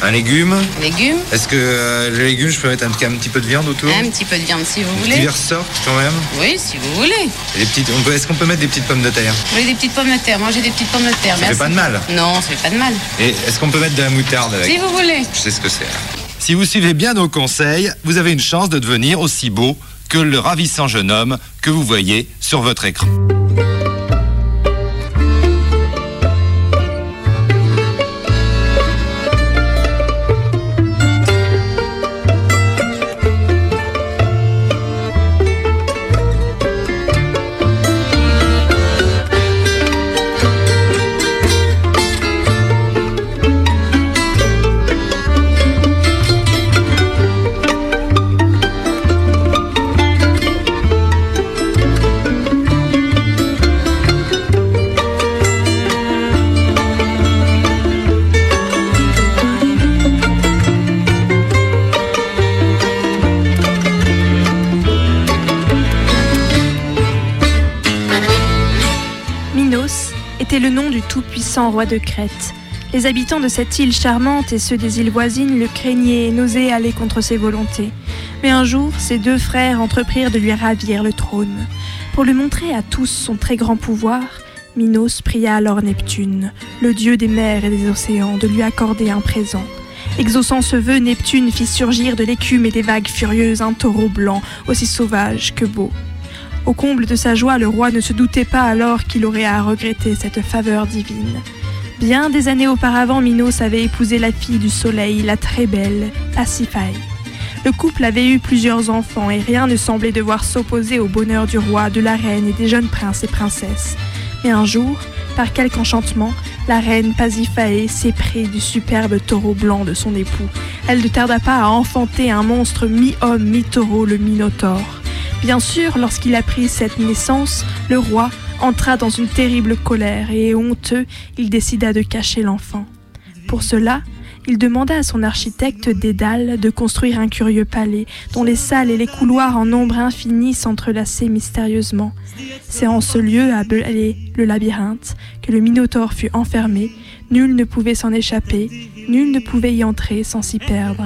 Un légume Légumes. Est-ce que euh, le légume, je peux mettre un, un petit peu de viande autour? Un petit peu de viande si vous voulez. verre sorte quand même Oui, si vous voulez. Et petites, on peut- Est-ce qu'on peut mettre des petites pommes de terre? Voulez des petites pommes de terre. Mangez des petites pommes de terre. Ça fait pas de mal. Non, ça fait pas de mal. Et est-ce qu'on peut mettre de la moutarde avec? Si vous voulez. Je sais ce que c'est. Si vous suivez bien nos conseils, vous avez une chance de devenir aussi beau que le ravissant jeune homme que vous voyez sur votre écran. De Crète. Les habitants de cette île charmante et ceux des îles voisines le craignaient et n'osaient aller contre ses volontés. Mais un jour, ses deux frères entreprirent de lui ravir le trône. Pour lui montrer à tous son très grand pouvoir, Minos pria alors Neptune, le dieu des mers et des océans, de lui accorder un présent. Exaucant ce vœu, Neptune fit surgir de l'écume et des vagues furieuses un taureau blanc, aussi sauvage que beau. Au comble de sa joie, le roi ne se doutait pas alors qu'il aurait à regretter cette faveur divine. Bien des années auparavant, Minos avait épousé la fille du soleil, la très belle Pasiphae. Le couple avait eu plusieurs enfants et rien ne semblait devoir s'opposer au bonheur du roi, de la reine et des jeunes princes et princesses. Mais un jour, par quelque enchantement, la reine Pasiphae s'éprit du superbe taureau blanc de son époux. Elle ne tarda pas à enfanter un monstre mi-homme, mi-taureau, le Minotaure. Bien sûr, lorsqu'il apprit cette naissance, le roi entra dans une terrible colère et, honteux, il décida de cacher l'enfant. Pour cela, il demanda à son architecte Dédale de construire un curieux palais dont les salles et les couloirs en nombre infini s'entrelaçaient mystérieusement. C'est en ce lieu appelé le labyrinthe que le Minotaure fut enfermé. Nul ne pouvait s'en échapper, nul ne pouvait y entrer sans s'y perdre.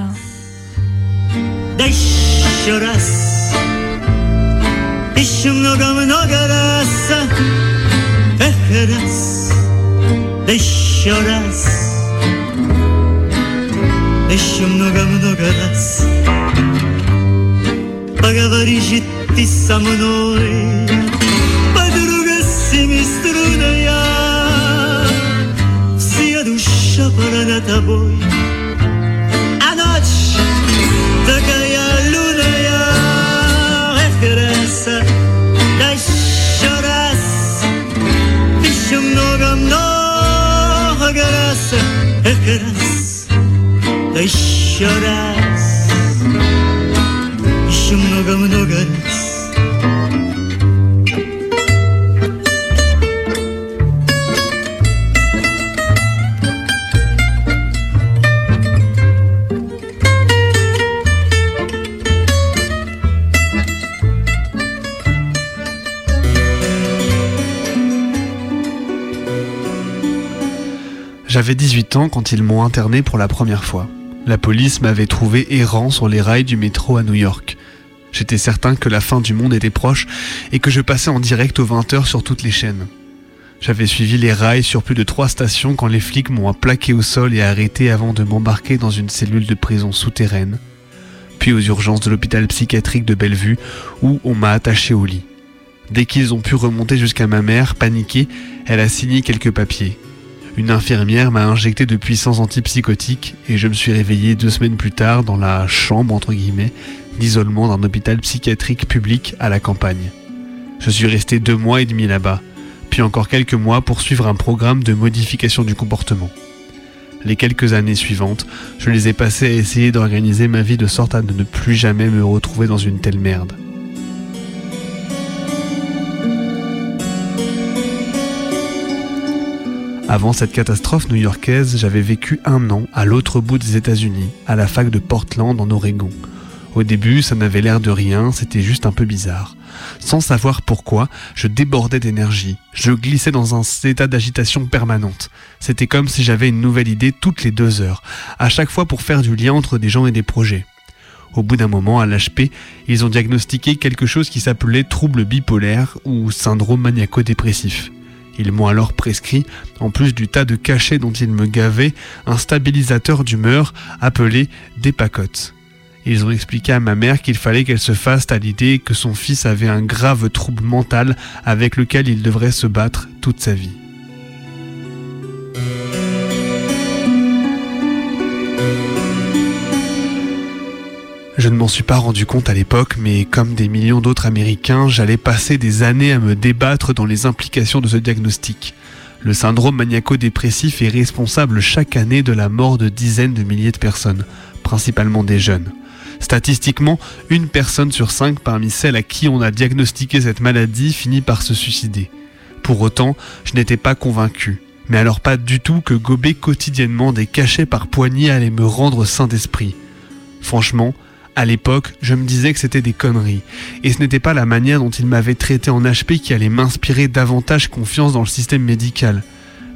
еще много-много раз, эх, раз, да еще раз, еще много-много раз. Поговори же ты со мной, подруга семиструнная, вся душа пора на тобой. еще много-много раз, эх, раз, еще раз, еще много-много раз. J'avais 18 ans quand ils m'ont interné pour la première fois. La police m'avait trouvé errant sur les rails du métro à New York. J'étais certain que la fin du monde était proche et que je passais en direct aux 20h sur toutes les chaînes. J'avais suivi les rails sur plus de trois stations quand les flics m'ont plaqué au sol et arrêté avant de m'embarquer dans une cellule de prison souterraine, puis aux urgences de l'hôpital psychiatrique de Bellevue où on m'a attaché au lit. Dès qu'ils ont pu remonter jusqu'à ma mère, paniquée, elle a signé quelques papiers. Une infirmière m'a injecté de puissants antipsychotiques et je me suis réveillé deux semaines plus tard dans la chambre, entre guillemets, d'isolement d'un hôpital psychiatrique public à la campagne. Je suis resté deux mois et demi là-bas, puis encore quelques mois pour suivre un programme de modification du comportement. Les quelques années suivantes, je les ai passées à essayer d'organiser ma vie de sorte à ne plus jamais me retrouver dans une telle merde. Avant cette catastrophe new-yorkaise, j'avais vécu un an à l'autre bout des États-Unis, à la fac de Portland en Oregon. Au début, ça n'avait l'air de rien, c'était juste un peu bizarre. Sans savoir pourquoi, je débordais d'énergie. Je glissais dans un état d'agitation permanente. C'était comme si j'avais une nouvelle idée toutes les deux heures, à chaque fois pour faire du lien entre des gens et des projets. Au bout d'un moment, à l'HP, ils ont diagnostiqué quelque chose qui s'appelait trouble bipolaire ou syndrome maniaco-dépressif. Ils m'ont alors prescrit, en plus du tas de cachets dont ils me gavaient, un stabilisateur d'humeur appelé Dépacote. Ils ont expliqué à ma mère qu'il fallait qu'elle se fasse à l'idée que son fils avait un grave trouble mental avec lequel il devrait se battre toute sa vie. Je ne m'en suis pas rendu compte à l'époque, mais comme des millions d'autres Américains, j'allais passer des années à me débattre dans les implications de ce diagnostic. Le syndrome maniaco-dépressif est responsable chaque année de la mort de dizaines de milliers de personnes, principalement des jeunes. Statistiquement, une personne sur cinq parmi celles à qui on a diagnostiqué cette maladie finit par se suicider. Pour autant, je n'étais pas convaincu. Mais alors pas du tout que gober quotidiennement des cachets par poignée allait me rendre sain d'esprit. Franchement, à l'époque, je me disais que c'était des conneries, et ce n'était pas la manière dont il m'avait traité en HP qui allait m'inspirer davantage confiance dans le système médical.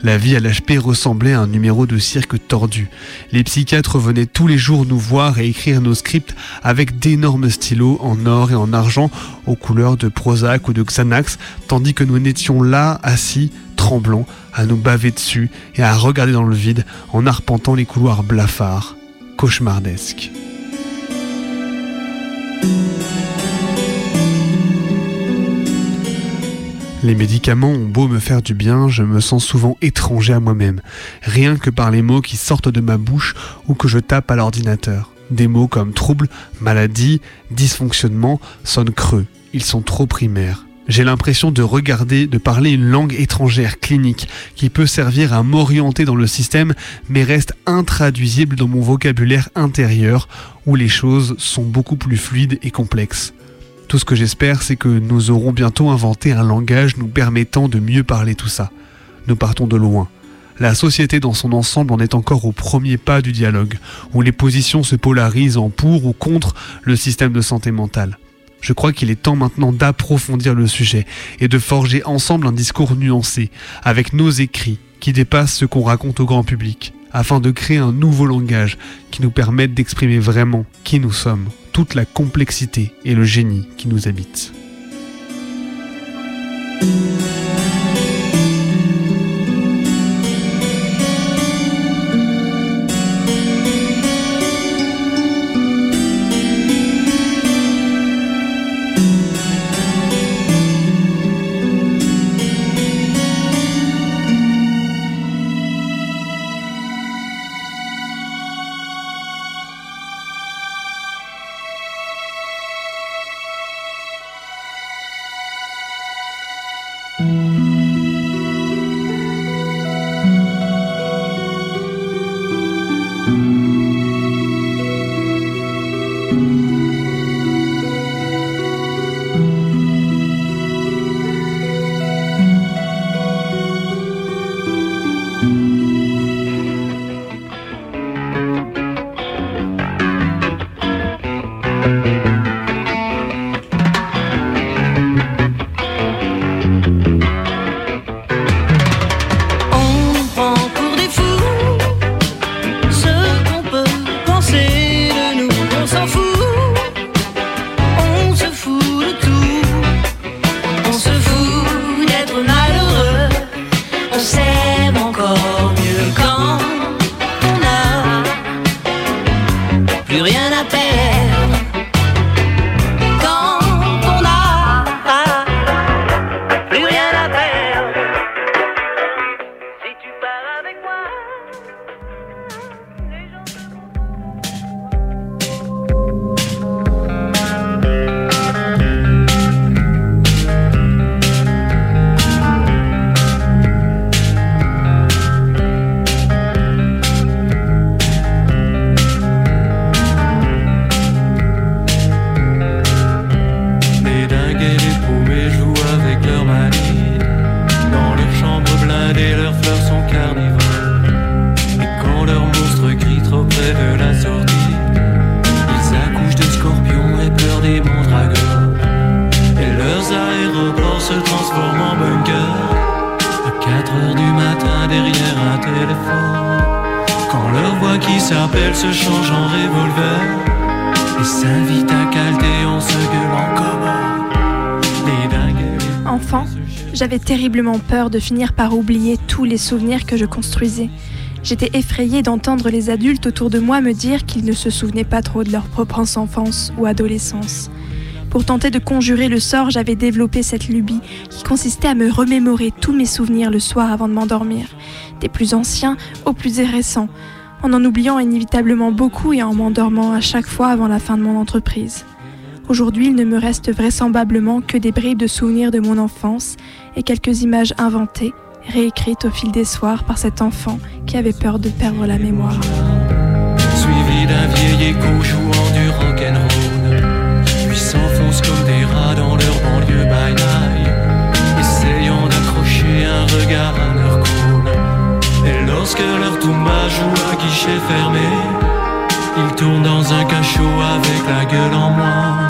La vie à l'HP ressemblait à un numéro de cirque tordu. Les psychiatres venaient tous les jours nous voir et écrire nos scripts avec d'énormes stylos en or et en argent aux couleurs de Prozac ou de Xanax, tandis que nous n'étions là, assis, tremblants, à nous baver dessus et à regarder dans le vide en arpentant les couloirs blafards, cauchemardesques. Les médicaments ont beau me faire du bien, je me sens souvent étranger à moi-même, rien que par les mots qui sortent de ma bouche ou que je tape à l'ordinateur. Des mots comme trouble, maladie, dysfonctionnement sonnent creux, ils sont trop primaires. J'ai l'impression de regarder, de parler une langue étrangère clinique qui peut servir à m'orienter dans le système mais reste intraduisible dans mon vocabulaire intérieur où les choses sont beaucoup plus fluides et complexes. Tout ce que j'espère, c'est que nous aurons bientôt inventé un langage nous permettant de mieux parler tout ça. Nous partons de loin. La société dans son ensemble en est encore au premier pas du dialogue, où les positions se polarisent en pour ou contre le système de santé mentale. Je crois qu'il est temps maintenant d'approfondir le sujet et de forger ensemble un discours nuancé, avec nos écrits, qui dépassent ce qu'on raconte au grand public, afin de créer un nouveau langage qui nous permette d'exprimer vraiment qui nous sommes, toute la complexité et le génie qui nous habitent. Se change en revolver. Et s'invite à les Enfant, j'avais terriblement peur de finir par oublier tous les souvenirs que je construisais. J'étais effrayée d'entendre les adultes autour de moi me dire qu'ils ne se souvenaient pas trop de leur propre enfance ou adolescence. Pour tenter de conjurer le sort, j'avais développé cette lubie qui consistait à me remémorer tous mes souvenirs le soir avant de m'endormir, des plus anciens aux plus récents, en en oubliant inévitablement beaucoup et en m'endormant à chaque fois avant la fin de mon entreprise. Aujourd'hui, il ne me reste vraisemblablement que des bribes de souvenirs de mon enfance et quelques images inventées, réécrites au fil des soirs par cet enfant qui avait peur de perdre la mémoire. Suivi d'un vieil écho jouant du rock'n'roll Puis s'enfoncent comme des rats dans leur banlieue by night Essayant d'accrocher un regard à leur call Et lorsque leur guichet fermé Ils tournent dans un cachot avec la gueule en moins.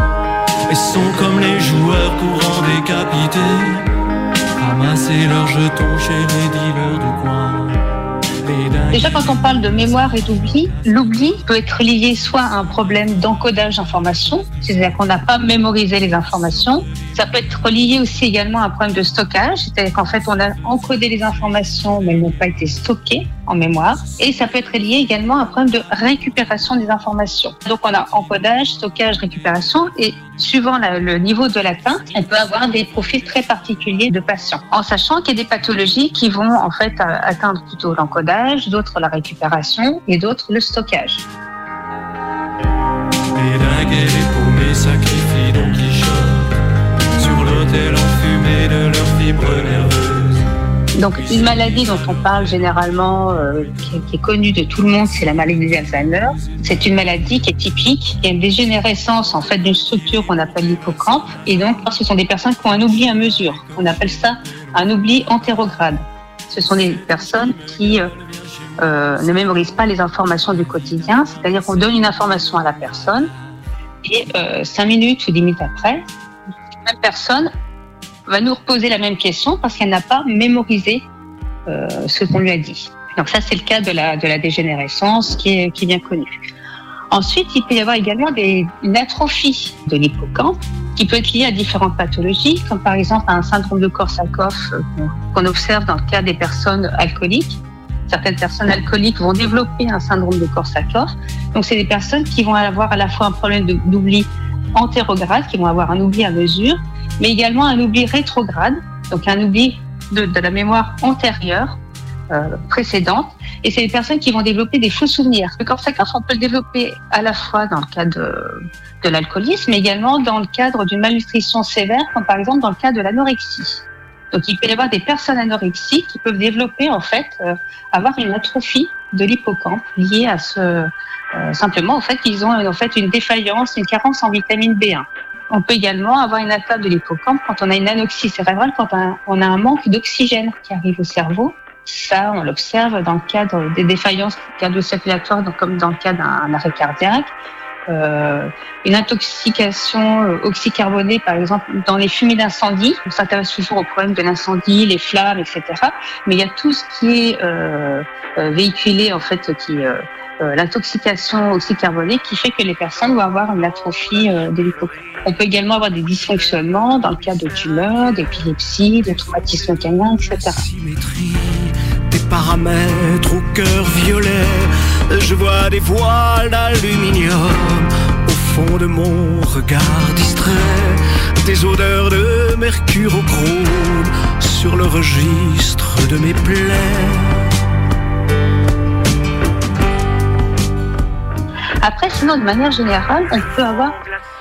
Et sont comme les joueurs courants décapités. Ramasser leurs jetons chez les dealers du coin. Déjà, quand on parle de mémoire et d'oubli, l'oubli peut être lié soit à un problème d'encodage d'informations, c'est-à-dire qu'on n'a pas mémorisé les informations. Ça peut être lié aussi également à un problème de stockage, c'est-à-dire qu'en fait, on a encodé les informations, mais elles n'ont pas été stockées en mémoire. Et ça peut être lié également à un problème de récupération des informations. Donc, on a encodage, stockage, récupération, et suivant le niveau de l'atteinte, on peut avoir des profils très particuliers de patients. En sachant qu'il y a des pathologies qui vont en fait euh, atteindre plutôt l'encodage, d'autres la récupération et d'autres le stockage. Les dingues et les paumés sacrifient Don Quichotte sur l'autel enfumé de leurs fibres nerveuses. Donc une maladie dont on parle généralement, euh, qui, est, qui est connue de tout le monde, c'est la maladie d'Alzheimer. C'est une maladie qui est typique, qui a une dégénérescence en fait d'une structure qu'on appelle l'hippocampe. Et donc ce sont des personnes qui ont un oubli à mesure. On appelle ça un oubli antérograde. Ce sont des personnes qui euh, euh, ne mémorisent pas les informations du quotidien, c'est-à-dire qu'on donne une information à la personne et euh, cinq minutes ou dix minutes après, la même personne va nous reposer la même question parce qu'elle n'a pas mémorisé euh, ce qu'on lui a dit. Donc ça, c'est le cas de la, dégénérescence qui est, bien connue. Ensuite, il peut y avoir également des, une atrophie de l'hippocampe qui peut être liée à différentes pathologies, comme par exemple un syndrome de Korsakoff qu'on observe dans le cas des personnes alcooliques. Certaines personnes alcooliques vont développer un syndrome de Korsakoff. Donc, c'est des personnes qui vont avoir à la fois un problème d'oubli antérograde, qui vont avoir un oubli à mesure, mais également un oubli rétrograde, donc un oubli de, la mémoire antérieure, euh, précédente. Et c'est des personnes qui vont développer des faux souvenirs. Le Korsakoff, on peut le développer à la fois dans le cadre de, de l'alcoolisme, mais également dans le cadre d'une malnutrition sévère, comme par exemple dans le cas de l'anorexie. Donc il peut y avoir des personnes anorexiques qui peuvent développer en fait euh, avoir une atrophie de l'hippocampe liée à ce euh, simplement en fait qu'ils ont en fait une défaillance, une carence en vitamine B1. On peut également avoir une atteinte de l'hippocampe quand on a une anoxie cérébrale, quand on a- on a un manque d'oxygène qui arrive au cerveau. Ça, on l'observe dans le cadre des défaillances cardio-circulatoires, donc comme dans le cas d'un arrêt cardiaque. Euh, une intoxication euh, oxycarbonée, par exemple, dans les fumées d'incendie. On s'intéresse toujours au problème de l'incendie, les flammes, etc. Mais il y a tout ce qui est euh, euh, véhiculé, en fait, qui euh, l'intoxication oxycarbonée qui fait que les personnes vont avoir une atrophie de l'hippocampe. On peut également avoir des dysfonctionnements dans le cas de tumeurs, d'épilepsie, de traumatisme canien, etc. je vois des voiles d'aluminium au fond de mon regard distrait, des odeurs de mercure au chrome sur le registre de mes plaies. Après, sinon, de manière générale, on peut avoir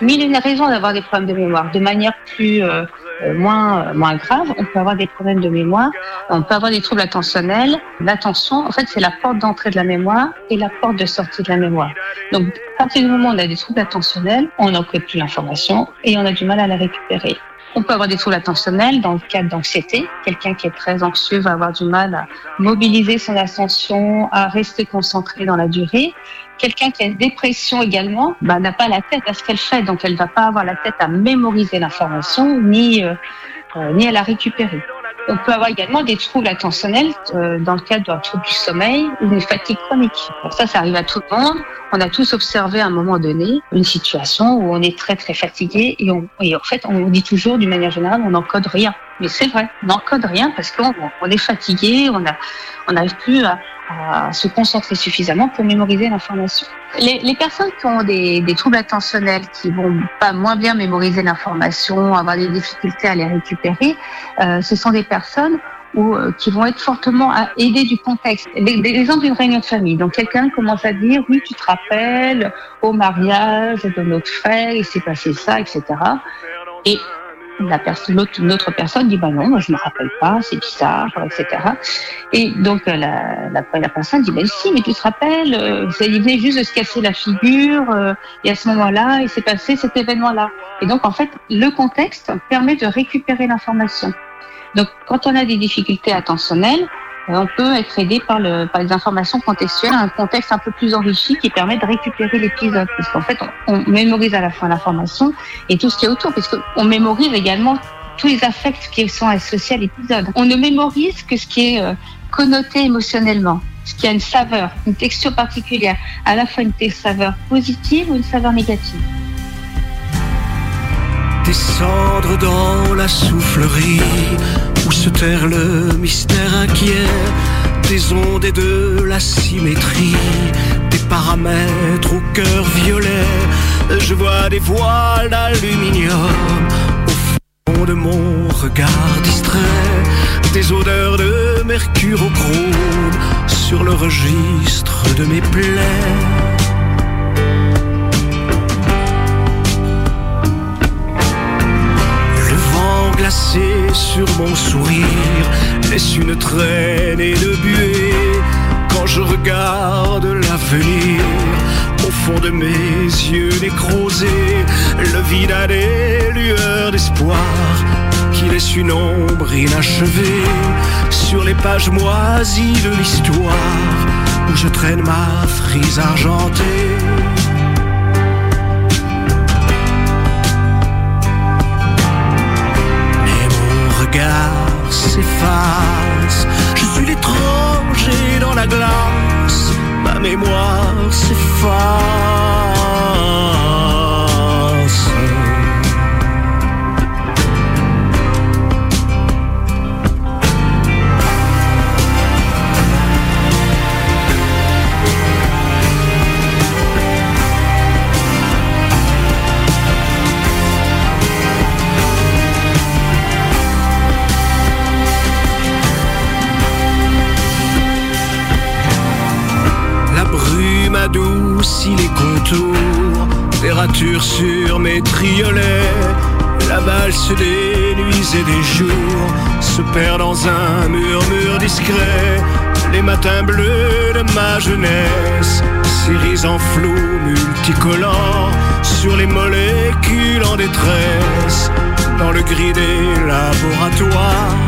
mille et une raisons d'avoir des problèmes de mémoire. De manière plus euh, moins euh, moins grave, on peut avoir des problèmes de mémoire. On peut avoir des troubles attentionnels. L'attention, en fait, c'est la porte d'entrée de la mémoire et la porte de sortie de la mémoire. Donc, à partir du moment où on a des troubles attentionnels, on n'encode plus l'information et on a du mal à la récupérer. On peut avoir des troubles attentionnels dans le cadre d'anxiété. Quelqu'un qui est très anxieux va avoir du mal à mobiliser son attention, à rester concentré dans la durée. Quelqu'un qui a une dépression également bah, n'a pas la tête à ce qu'elle fait, donc elle va pas avoir la tête à mémoriser l'information ni euh, euh, ni à la récupérer. On peut avoir également des troubles attentionnels euh, dans le cadre d'un trouble du sommeil ou d'une fatigue chronique. Ça, ça arrive à tout le monde. On a tous observé à un moment donné une situation où on est très très fatigué et, on, et en fait on dit toujours d'une manière générale on n'encode rien. Mais c'est vrai, on n'encode rien parce qu'on on est fatigué, on a on n'arrive plus à, à se concentrer suffisamment pour mémoriser l'information. Les, les personnes qui ont des, des troubles attentionnels, qui vont pas moins bien mémoriser l'information, avoir des difficultés à les récupérer, euh, ce sont des personnes où, euh, qui vont être fortement à aider du contexte. L'exemple d'une réunion de famille. Donc quelqu'un commence à dire oui, tu te rappelles au mariage de notre frère, il s'est passé ça, etc. Et la l'autre, une autre personne dit bah non, moi je me rappelle pas, c'est bizarre, etc. Et donc euh, la, la première personne dit bah si, mais tu te rappelles, euh, il venait juste de se casser la figure, euh, et à ce moment-là, il s'est passé cet événement-là. Et donc en fait, le contexte permet de récupérer l'information. Donc quand on a des difficultés attentionnelles, euh, on peut être aidé par, le, par les informations contextuelles, un contexte un peu plus enrichi qui permet de récupérer l'épisode. Parce qu'en fait, on, mémorise à la fois l'information et tout ce qui est autour, puisqu'on mémorise également tous les affects qui sont associés à l'épisode. On ne mémorise que ce qui est euh, connoté émotionnellement, ce qui a une saveur, une texture particulière, à la fois une saveur positive ou une saveur négative. Descendre dans la soufflerie où se terre le mystère inquiet des ondes et de la symétrie, des paramètres au cœur violet. Je vois des voiles d'aluminium au fond de mon regard distrait, des odeurs de mercure au chrome sur le registre de mes plaies. Sur mon sourire laisse une traînée de buée quand je regarde l'avenir. Au fond de mes yeux nécrosés, le vide a des lueurs d'espoir qui laissent une ombre inachevée sur les pages moisies de l'histoire où je traîne ma frise argentée. Regard s'efface. Je suis l'étranger dans la glace. Ma mémoire s'efface. Adoucit les contours, des ratures sur mes triolets. La valse des nuits et des jours se perd dans un murmure discret. Les matins bleus de ma jeunesse s'irisent en flou multicolore sur les molécules en détresse dans le gris des laboratoires.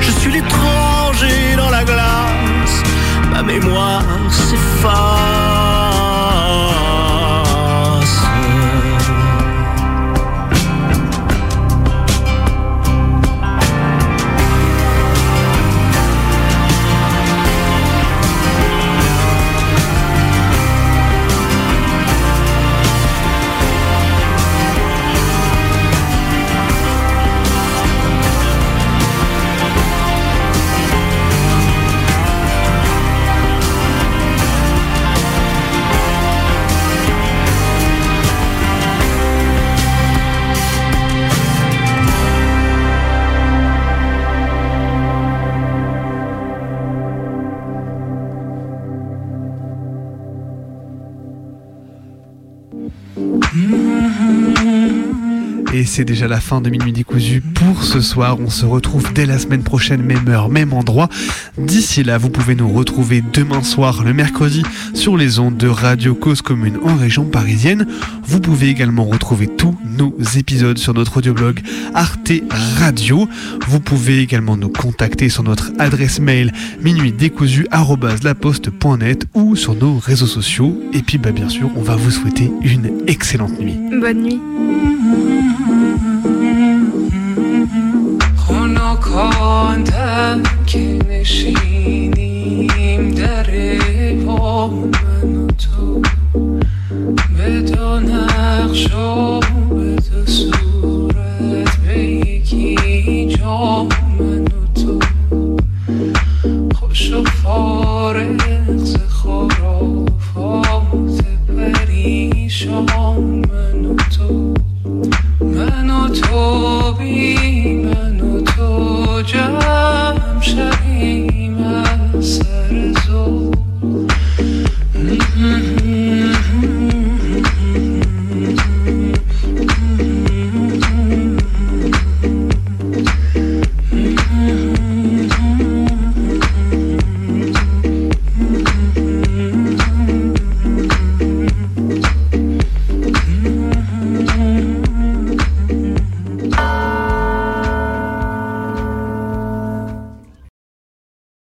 Je suis l'étranger dans la glace. Ma mémoire s'efface. C'est déjà la fin de Minuit décousu pour ce soir. On se retrouve dès la semaine prochaine, même heure, même endroit. D'ici là, vous pouvez nous retrouver demain soir, le mercredi, sur les ondes de Radio Cause Commune en région parisienne. Vous pouvez également retrouver tous nos épisodes sur notre audioblog Arte Radio. Vous pouvez également nous contacter sur notre adresse mail minuitdécousu@laposte.net ou sur nos réseaux sociaux. Et puis, bah, bien sûr, on va vous souhaiter une excellente nuit. Bonne nuit. خواندم که نشینیم در با من و تو. به دو نقش و به دو صورت به یکی جا من و تو. خوش و فارغ